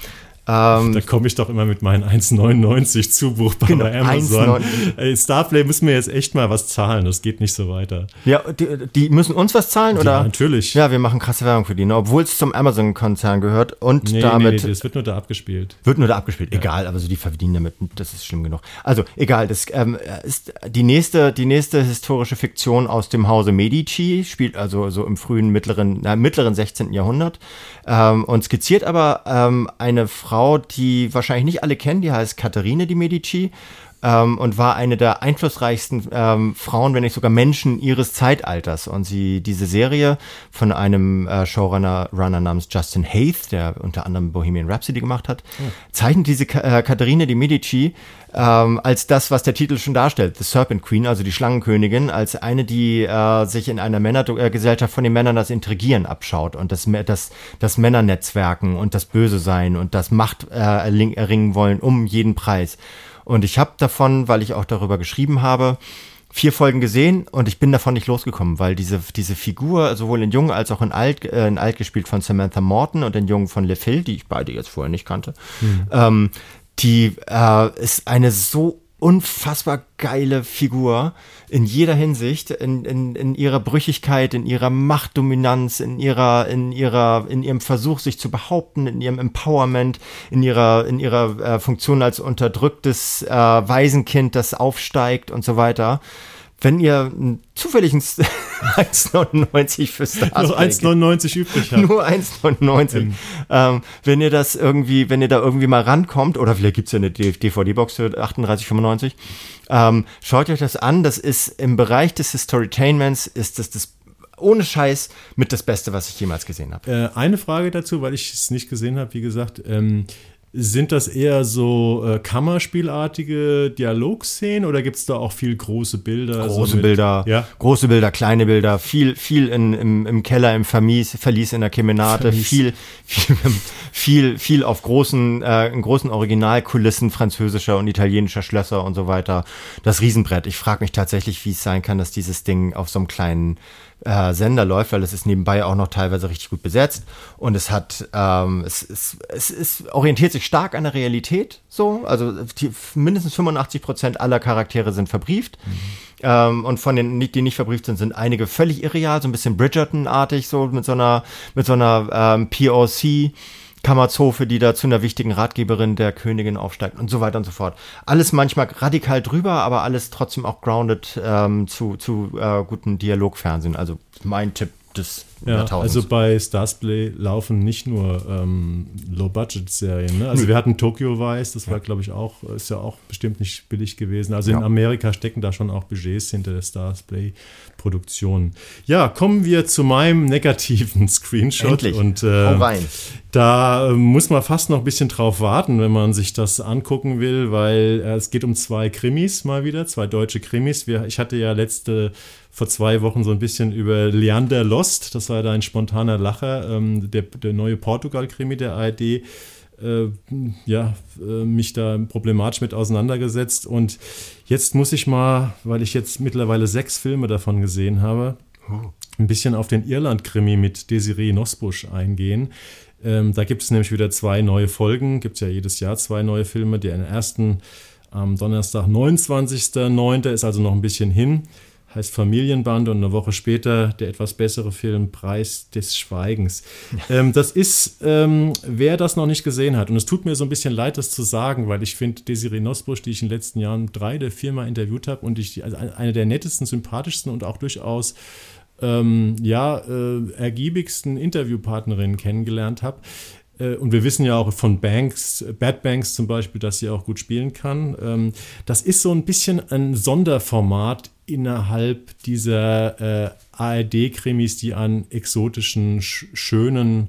Ähm, da komme ich doch immer mit meinen 1,99 zubuchbar genau, bei Amazon. Ey, Starplay müssen wir jetzt echt mal was zahlen, das geht nicht so weiter. Ja, die, die müssen uns was zahlen, oder? Ja, natürlich. Ja, wir machen krasse Werbung für die, ne? obwohl es zum Amazon-Konzern gehört und nee, damit. Nee, nee, das wird nur da abgespielt. Wird nur da abgespielt, ja. egal, aber so die verdienen damit, das ist schlimm genug. Also, egal, das ähm, ist die nächste, die nächste historische Fiktion aus dem Hause Medici, spielt also so im frühen, mittleren, na, mittleren 16. Jahrhundert ähm, und skizziert aber ähm, eine Frau, Frau, die wahrscheinlich nicht alle kennen, die heißt Katharine di Medici ähm, und war eine der einflussreichsten ähm, Frauen, wenn nicht sogar Menschen ihres Zeitalters. Und sie diese Serie von einem äh, Showrunner Runner namens Justin Haith, der unter anderem Bohemian Rhapsody gemacht hat, oh. zeichnet diese Ka äh, Katharine di Medici ähm, als das, was der Titel schon darstellt, The Serpent Queen, also die Schlangenkönigin, als eine, die äh, sich in einer Männergesellschaft von den Männern das Intrigieren abschaut und das, das, das Männernetzwerken und das Böse sein und das Macht äh, erringen wollen um jeden Preis. Und ich habe davon, weil ich auch darüber geschrieben habe, vier Folgen gesehen und ich bin davon nicht losgekommen, weil diese, diese Figur, sowohl in Jung als auch in Alt, äh, in Alt gespielt von Samantha Morton und in Jung von Le Phil, die ich beide jetzt vorher nicht kannte, mhm. ähm, die äh, ist eine so unfassbar geile Figur in jeder Hinsicht, in, in, in ihrer Brüchigkeit, in ihrer Machtdominanz, in ihrer, in ihrer, in ihrem Versuch, sich zu behaupten, in ihrem Empowerment, in ihrer, in ihrer äh, Funktion als unterdrücktes äh, Waisenkind, das aufsteigt und so weiter wenn ihr zufällig 1,99 für Stars Nur 1,99 übrig habt. Nur 1,99. Ähm. Ähm, wenn ihr das irgendwie, wenn ihr da irgendwie mal rankommt, oder vielleicht gibt's ja eine DVD-Box für 38,95, ähm, schaut euch das an. Das ist im Bereich des Storytainments ist das das ohne Scheiß mit das Beste, was ich jemals gesehen habe. Äh, eine Frage dazu, weil ich es nicht gesehen habe, wie gesagt, ähm, sind das eher so äh, Kammerspielartige Dialogszenen oder gibt es da auch viel große Bilder? Große so mit, Bilder, ja? große Bilder, kleine Bilder, viel, viel in, im, im Keller, im Vermies, Verlies in der Kemenate, viel, viel, viel, viel auf großen, äh, in großen Originalkulissen französischer und italienischer Schlösser und so weiter. Das Riesenbrett. Ich frage mich tatsächlich, wie es sein kann, dass dieses Ding auf so einem kleinen äh, Sender läuft, weil es ist nebenbei auch noch teilweise richtig gut besetzt. Und es hat, ähm, es, es, es, es orientiert sich stark an der Realität, so, also die, mindestens 85 Prozent aller Charaktere sind verbrieft. Mhm. ähm, und von den, die nicht verbrieft sind, sind einige völlig irreal, so ein bisschen Bridgerton-artig, so mit so einer, mit so einer ähm, POC Kammerzofe, die da zu einer wichtigen Ratgeberin der Königin aufsteigt und so weiter und so fort. Alles manchmal radikal drüber, aber alles trotzdem auch grounded ähm, zu, zu äh, guten Dialogfernsehen. Also mein Tipp des ja, Also bei Starsplay laufen nicht nur ähm, Low-Budget-Serien. Ne? Also wir hatten Tokyo Vice, das war, glaube ich, auch, ist ja auch bestimmt nicht billig gewesen. Also ja. in Amerika stecken da schon auch Budgets hinter der Starsplay-Produktion. Ja, kommen wir zu meinem negativen Screenshot. Endlich. Und äh, da äh, muss man fast noch ein bisschen drauf warten, wenn man sich das angucken will, weil äh, es geht um zwei Krimis mal wieder, zwei deutsche Krimis. Wir, ich hatte ja letzte vor zwei Wochen so ein bisschen über Leander Lost, das da ein spontaner Lacher, ähm, der, der neue Portugal-Krimi der ARD, äh, ja, äh, mich da problematisch mit auseinandergesetzt. Und jetzt muss ich mal, weil ich jetzt mittlerweile sechs Filme davon gesehen habe, ein bisschen auf den Irland-Krimi mit Desiree Nosbusch eingehen. Ähm, da gibt es nämlich wieder zwei neue Folgen, gibt es ja jedes Jahr zwei neue Filme. Der ersten am Donnerstag, 29.09. ist also noch ein bisschen hin heißt Familienband und eine Woche später der etwas bessere Film Preis des Schweigens. ähm, das ist, ähm, wer das noch nicht gesehen hat, und es tut mir so ein bisschen leid, das zu sagen, weil ich finde Desiree Nosbusch, die ich in den letzten Jahren drei oder viermal interviewt habe und ich also eine der nettesten, sympathischsten und auch durchaus ähm, ja, äh, ergiebigsten Interviewpartnerinnen kennengelernt habe. Äh, und wir wissen ja auch von Banks, Bad Banks zum Beispiel, dass sie auch gut spielen kann. Ähm, das ist so ein bisschen ein Sonderformat innerhalb dieser äh, ARD-Krimis, die an exotischen, sch schönen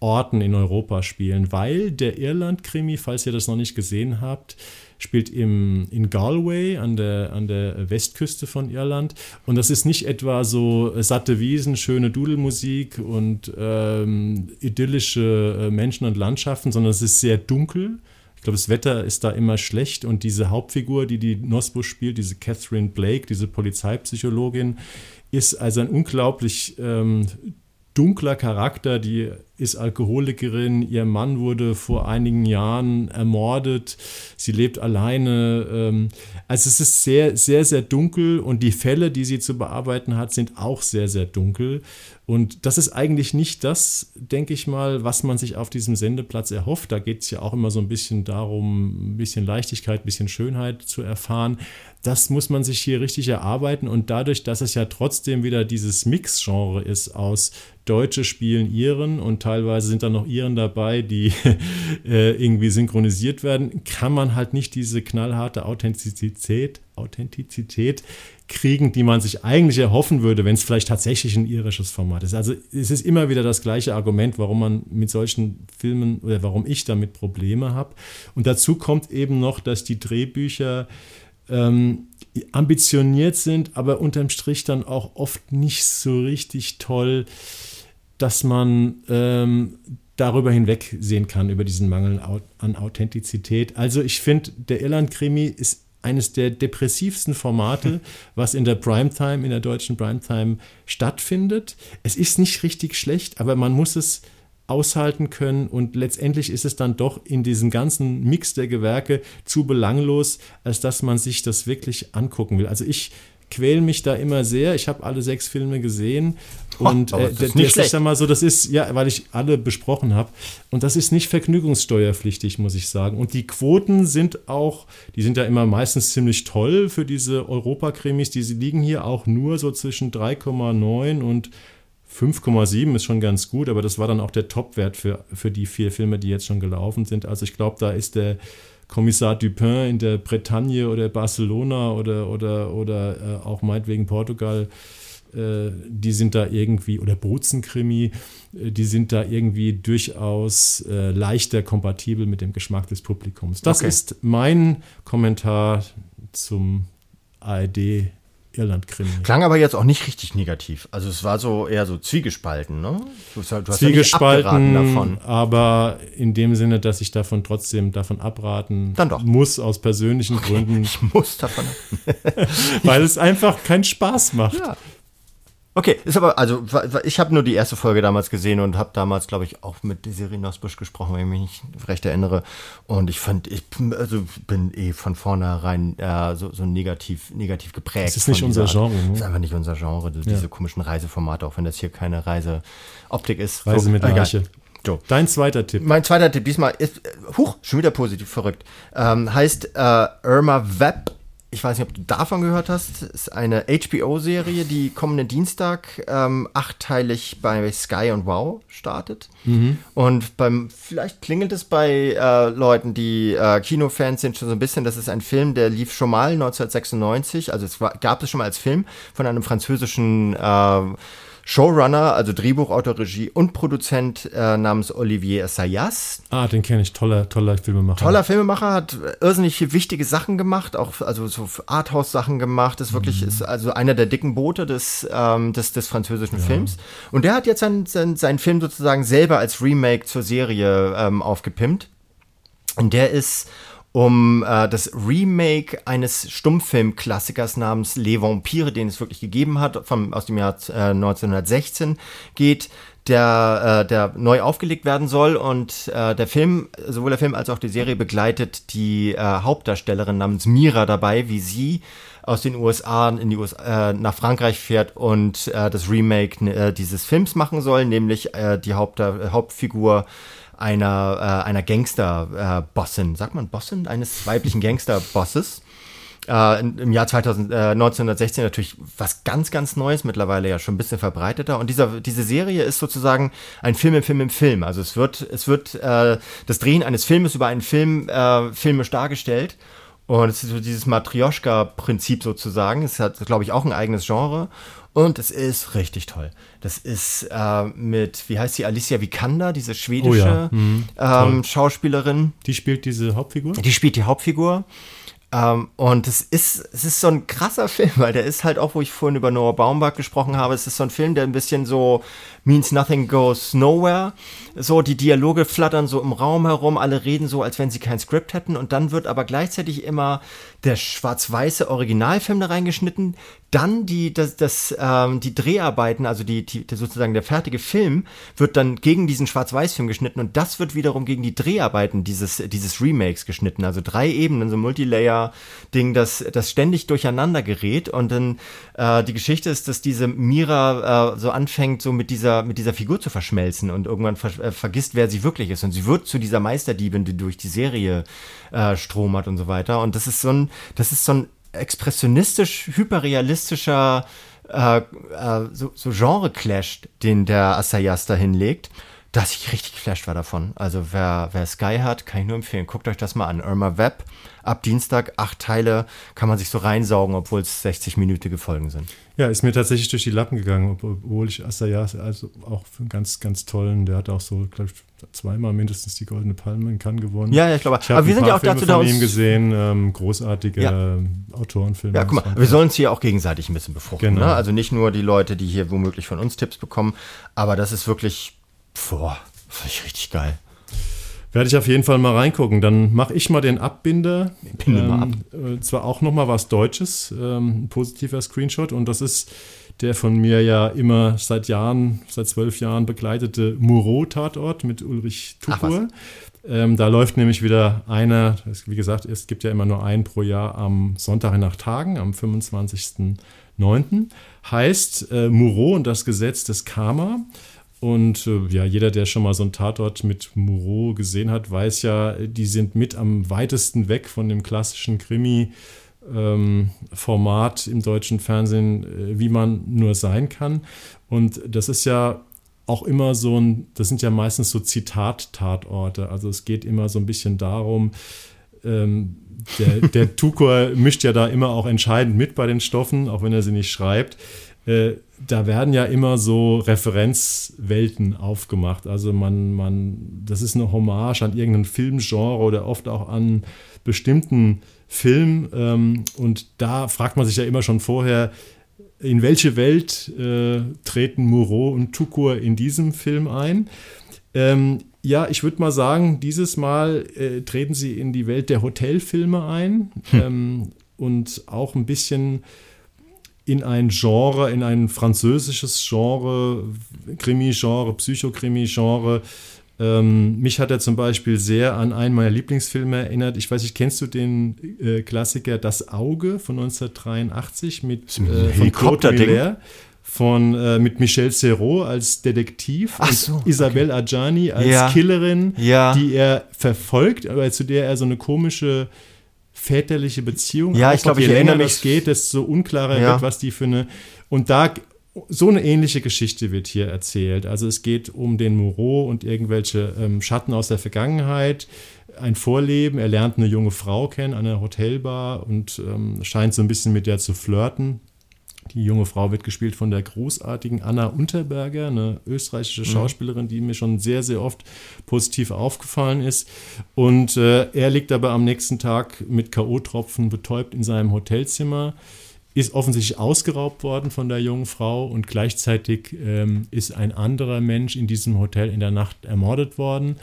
Orten in Europa spielen, weil der Irland-Krimi, falls ihr das noch nicht gesehen habt, spielt im, in Galway an der, an der Westküste von Irland. Und das ist nicht etwa so satte Wiesen, schöne Dudelmusik und ähm, idyllische äh, Menschen und Landschaften, sondern es ist sehr dunkel glaube, das Wetter ist da immer schlecht und diese Hauptfigur, die die Nosbo spielt, diese Catherine Blake, diese Polizeipsychologin, ist also ein unglaublich ähm, dunkler Charakter, die ist Alkoholikerin, ihr Mann wurde vor einigen Jahren ermordet, sie lebt alleine. Ähm, also es ist sehr, sehr, sehr dunkel und die Fälle, die sie zu bearbeiten hat, sind auch sehr, sehr dunkel. Und das ist eigentlich nicht das, denke ich mal, was man sich auf diesem Sendeplatz erhofft. Da geht es ja auch immer so ein bisschen darum, ein bisschen Leichtigkeit, ein bisschen Schönheit zu erfahren. Das muss man sich hier richtig erarbeiten. Und dadurch, dass es ja trotzdem wieder dieses Mix-Genre ist aus Deutsche spielen Iren und teilweise sind da noch Iren dabei, die äh, irgendwie synchronisiert werden, kann man halt nicht diese knallharte Authentizität, Authentizität kriegen, die man sich eigentlich erhoffen würde, wenn es vielleicht tatsächlich ein irisches Format ist. Also es ist immer wieder das gleiche Argument, warum man mit solchen Filmen oder warum ich damit Probleme habe. Und dazu kommt eben noch, dass die Drehbücher ähm, ambitioniert sind, aber unterm Strich dann auch oft nicht so richtig toll dass man ähm, darüber hinwegsehen kann, über diesen Mangel an Authentizität. Also ich finde, der Irland-Krimi ist eines der depressivsten Formate, was in der Primetime, in der deutschen Primetime stattfindet. Es ist nicht richtig schlecht, aber man muss es aushalten können und letztendlich ist es dann doch in diesem ganzen Mix der Gewerke zu belanglos, als dass man sich das wirklich angucken will. Also ich quäle mich da immer sehr. Ich habe alle sechs Filme gesehen und oh, äh, das, ist, das ist mal so, das ist ja, weil ich alle besprochen habe und das ist nicht vergnügungssteuerpflichtig, muss ich sagen. Und die Quoten sind auch, die sind ja immer meistens ziemlich toll für diese Europakrimis. Die liegen hier auch nur so zwischen 3,9 und 5,7 ist schon ganz gut, aber das war dann auch der Topwert für, für die vier Filme, die jetzt schon gelaufen sind. Also ich glaube, da ist der Kommissar Dupin in der Bretagne oder Barcelona oder, oder, oder äh, auch meinetwegen Portugal äh, die sind da irgendwie, oder Bozen-Krimi, äh, die sind da irgendwie durchaus äh, leichter kompatibel mit dem Geschmack des Publikums. Das Okay. ist mein Kommentar zum ARD Irland-Krimi. Klang aber jetzt auch nicht richtig negativ. Also es war so eher so zwiegespalten, ne? Du du Zwiegespalten, davon. aber in dem Sinne, dass ich davon trotzdem davon abraten muss aus persönlichen Gründen, Ich muss davon. weil es einfach keinen Spaß macht. Ja. Okay, ist aber, also ich habe nur die erste Folge damals gesehen und habe damals, glaube ich, auch mit Desiree Nosbusch gesprochen, wenn ich mich nicht recht erinnere. Und ich fand, ich bin- also bin eh von vornherein äh, so, so negativ, negativ geprägt. Das ist nicht unser. Genre, ne? Das ist einfach nicht unser Genre, die- diese komischen Reiseformate, auch wenn das hier keine Reiseoptik ist. Reise so, mit egal. Arche. So. Dein zweiter Tipp. Mein zweiter Tipp diesmal ist, äh, huch, schon wieder positiv verrückt, ähm, heißt äh, Irma Webb. Ich weiß nicht, ob du davon gehört hast. Ist eine HBO-Serie, die kommenden Dienstag ähm, achteilig bei Sky und Wow startet. Und beim, vielleicht klingelt es bei äh, Leuten, die äh, Kinofans sind, schon so ein bisschen. Das ist ein Film, der lief schon mal 1996. Also es war, gab es schon mal als Film von einem französischen äh, Showrunner, also Drehbuchautor, Regie und Produzent äh, namens Olivier Assayas. Ah, den kenne ich. Toller, toller Filmemacher. Toller Filmemacher, hat irrsinnig wichtige Sachen gemacht, auch also so Arthouse-Sachen gemacht. Ist wirklich ist also einer der dicken Boote des, ähm, des, des französischen Films. Und der hat jetzt sein, sein, seinen Film sozusagen selber als Remake zur Serie ähm, aufgepimpt. Und der ist um äh, das Remake eines Stummfilmklassikers namens Les Vampires, den es wirklich gegeben hat, vom, aus dem Jahr äh, 1916 geht, der, äh, der neu aufgelegt werden soll. Und äh, der Film, sowohl der Film als auch die Serie begleitet die äh, Hauptdarstellerin namens Mira dabei, wie sie aus den USA in die USA, äh, nach Frankreich fährt und äh, das Remake äh, dieses Films machen soll, nämlich äh, die Haupt, Hauptfigur einer, äh, einer Gangster-Bossin, sagt man Bossin? Eines weiblichen Gangster-Bosses. Äh, Im Jahr 2000, äh, 1916 natürlich was ganz, ganz Neues, mittlerweile ja schon ein bisschen verbreiteter. Und dieser, diese Serie ist sozusagen ein Film im Film im Film. Also es wird, es wird äh, das Drehen eines Filmes über einen Film äh, filmisch dargestellt. Und es ist so dieses Matrioschka-Prinzip sozusagen. Es hat, glaube ich, auch ein eigenes Genre. Und es ist richtig toll. Das ist äh, mit, wie heißt sie, Alicia Vikander, diese schwedische Oh ja, mhm, ähm, Schauspielerin. Die spielt diese Hauptfigur. Die spielt die Hauptfigur. Ähm, und es ist, es ist so ein krasser Film, weil der ist halt auch, wo ich vorhin über Noah Baumbach gesprochen habe, es ist so ein Film, der ein bisschen so means nothing goes nowhere. So, die Dialoge flattern so im Raum herum, alle reden so, als wenn sie kein Skript hätten. Und dann wird aber gleichzeitig immer der schwarz-weiße Originalfilm da reingeschnitten. Dann die, das, das, ähm, die Dreharbeiten, also die, die, sozusagen der fertige Film, wird dann gegen diesen Schwarz-Weiß-Film geschnitten und das wird wiederum gegen die Dreharbeiten dieses, dieses Remakes geschnitten. Also drei Ebenen, so Multilayer-Ding, das, das ständig durcheinander gerät. Und dann äh, die Geschichte ist, dass diese Mira äh, so anfängt, so mit dieser, mit dieser Figur zu verschmelzen und irgendwann ver äh, vergisst, wer sie wirklich ist. Und sie wird zu dieser Meisterdiebin, die durch die Serie äh, stromert und so weiter. Und das ist so ein, das ist so ein expressionistisch, hyperrealistischer äh, äh, so, so Genre-Clash, den der Assayas da hinlegt, dass ich richtig geflasht war davon. Also wer, wer Sky hat, kann ich nur empfehlen. Guckt euch das mal an. Irma Web, ab Dienstag, acht Teile, kann man sich so reinsaugen, obwohl es 60-minütige Folgen sind. Ja, ist mir tatsächlich durch die Lappen gegangen, ob- obwohl ich Assayas also auch für einen ganz, ganz tollen, der hat auch so, glaube ich, zweimal mindestens die Goldene Palme in Cannes gewonnen. Ja, ja, ich glaube. Ich Aber wir sind ja auch Filme dazu da uns. ihm gesehen, ähm, großartige Ja. ähm, Autorenfilme. Ja, guck mal, wir sollen uns hier auch gegenseitig ein bisschen befruchten. Genau. Ne? Also nicht nur die Leute, die hier womöglich von uns Tipps bekommen, aber das ist wirklich, boah, finde ich richtig geil. Werde ich auf jeden Fall mal reingucken. Dann mache ich mal den Abbinder. Binde mal ähm, äh, zwar auch noch mal was Deutsches, ähm, ein positiver Screenshot. Und das ist der von mir ja immer seit Jahren, seit zwölf Jahren begleitete Muro-Tatort mit Ulrich. Tukur. Ähm, da läuft nämlich wieder einer, wie gesagt, es gibt ja immer nur einen pro Jahr am Sonntag nach Tagen, am 25.09. Heißt äh, Muro und das Gesetz des Karma. Und äh, ja, jeder, der schon mal so einen Tatort mit Muro gesehen hat, weiß ja, die sind mit am weitesten weg von dem klassischen Krimi. ähm, Format im deutschen Fernsehen, äh, wie man nur sein kann. Und das ist ja auch immer so ein, das sind ja meistens so Zitat-Tatorte. Also es geht immer so ein bisschen darum, ähm, der, der Tukor mischt ja da immer auch entscheidend mit bei den Stoffen, auch wenn er sie nicht schreibt. Äh, da werden ja immer so Referenzwelten aufgemacht. Also man, man, das ist eine Hommage an irgendein Filmgenre oder oft auch an bestimmten Film. Ähm, und da fragt man sich ja immer schon vorher, in welche Welt äh, treten Moreau und Tukur in diesem Film ein? Ähm, ja, ich würde mal sagen, dieses Mal äh, treten sie in die Welt der Hotelfilme ein hm. ähm, und auch ein bisschen in ein Genre, in ein französisches Genre, Krimi-Genre, Psychokrimi-Genre. Ähm, mich hat er zum Beispiel sehr an einen meiner Lieblingsfilme erinnert. Ich weiß nicht, kennst du den äh, Klassiker Das Auge von 1983 mit äh, von Claude Miller? von äh, mit Michel Serrault als Detektiv Ach so, und Isabelle okay. Adjani als ja. Killerin, ja. die er verfolgt, aber zu der er so eine komische väterliche Beziehung. Ja, ich glaube, je länger mich. geht, desto unklarer ja. wird, was die für eine. Und da so eine ähnliche Geschichte wird hier erzählt. Also es geht um den Moreau und irgendwelche ähm, Schatten aus der Vergangenheit, ein Vorleben. Er lernt eine junge Frau kennen an einer Hotelbar und ähm, scheint so ein bisschen mit der zu flirten. Die junge Frau wird gespielt von der großartigen Anna Unterberger, eine österreichische mhm. Schauspielerin, die mir schon sehr, sehr oft positiv aufgefallen ist. Und äh, er liegt aber am nächsten Tag mit K.O.-Tropfen betäubt in seinem Hotelzimmer, ist offensichtlich ausgeraubt worden von der jungen Frau und gleichzeitig ähm, ist ein anderer Mensch in diesem Hotel in der Nacht ermordet worden.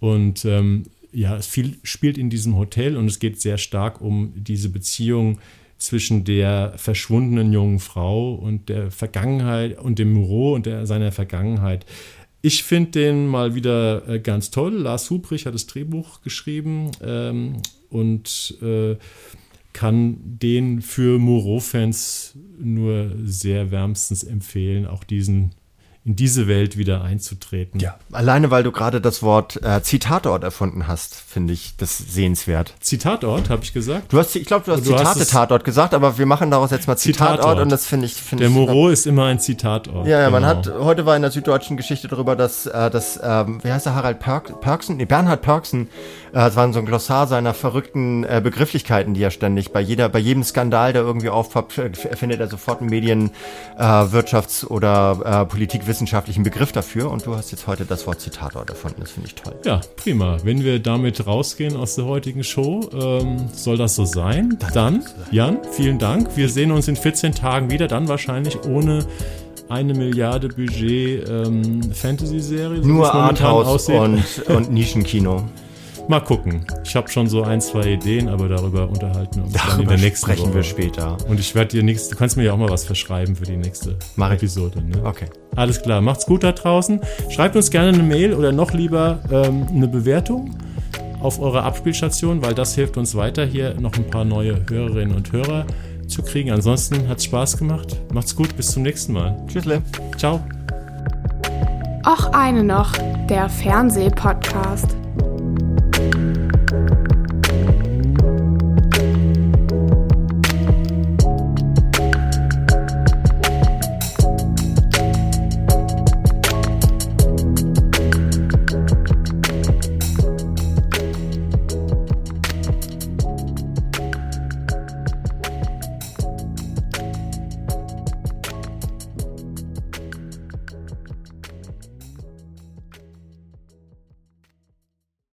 Und ähm, ja, es viel spielt in diesem Hotel und es geht sehr stark um diese Beziehung zwischen der verschwundenen jungen Frau und der Vergangenheit und dem Moreau und der, seiner Vergangenheit. Ich finde den mal wieder äh, ganz toll. Lars Hubrich hat das Drehbuch geschrieben ähm, und äh, kann den für Moreau-Fans nur sehr wärmstens empfehlen, auch diesen in diese Welt wieder einzutreten. Ja, alleine weil du gerade das Wort äh, Zitatort erfunden hast, finde ich das sehenswert. Zitatort, habe ich gesagt? Du hast, ich glaube, du hast Zitate-Tatort gesagt, aber wir machen daraus jetzt mal Zitatort, Zitatort. und das finde ich, finde Der Moreau ist immer ein Zitatort. Ja, ja, genau. man hat, heute war in der süddeutschen Geschichte darüber, dass, äh, dass ähm, wie heißt der, Harald Perk, Perksen? Nee, Bernhard Perksen, äh, es war so ein Glossar seiner verrückten äh, Begrifflichkeiten, die er ständig bei jeder, bei jedem Skandal, der irgendwie aufpoppt, findet er sofort einen Medien-, äh, Wirtschafts- oder äh, politikwissenschaftlichen Begriff dafür und du hast jetzt heute das Wort Zitator erfunden, das finde ich toll. Ja, prima. Wenn wir damit rausgehen aus der heutigen Show, ähm, soll das so sein? Dann, Jan, vielen Dank. Wir sehen uns in 14 Tagen wieder, dann wahrscheinlich ohne eine Milliarde Budget ähm, Fantasy-Serie. Nur Arthouse und, und Nischenkino. Mal gucken. Ich habe schon so ein, zwei Ideen, aber darüber unterhalten wir uns darüber dann in der nächsten sprechen Woche. wir später. Und ich werde dir nichts, du kannst mir ja auch mal was verschreiben für die nächste Mach Episode. Ne? Okay. Alles klar, macht's gut da draußen. Schreibt uns gerne eine Mail oder noch lieber ähm, eine Bewertung auf eurer Abspielstation, weil das hilft uns weiter, hier noch ein paar neue Hörerinnen und Hörer zu kriegen. Ansonsten hat's Spaß gemacht. Macht's gut, bis zum nächsten Mal. Tschüssle. Ciao. Auch eine noch, der Fernsehpodcast.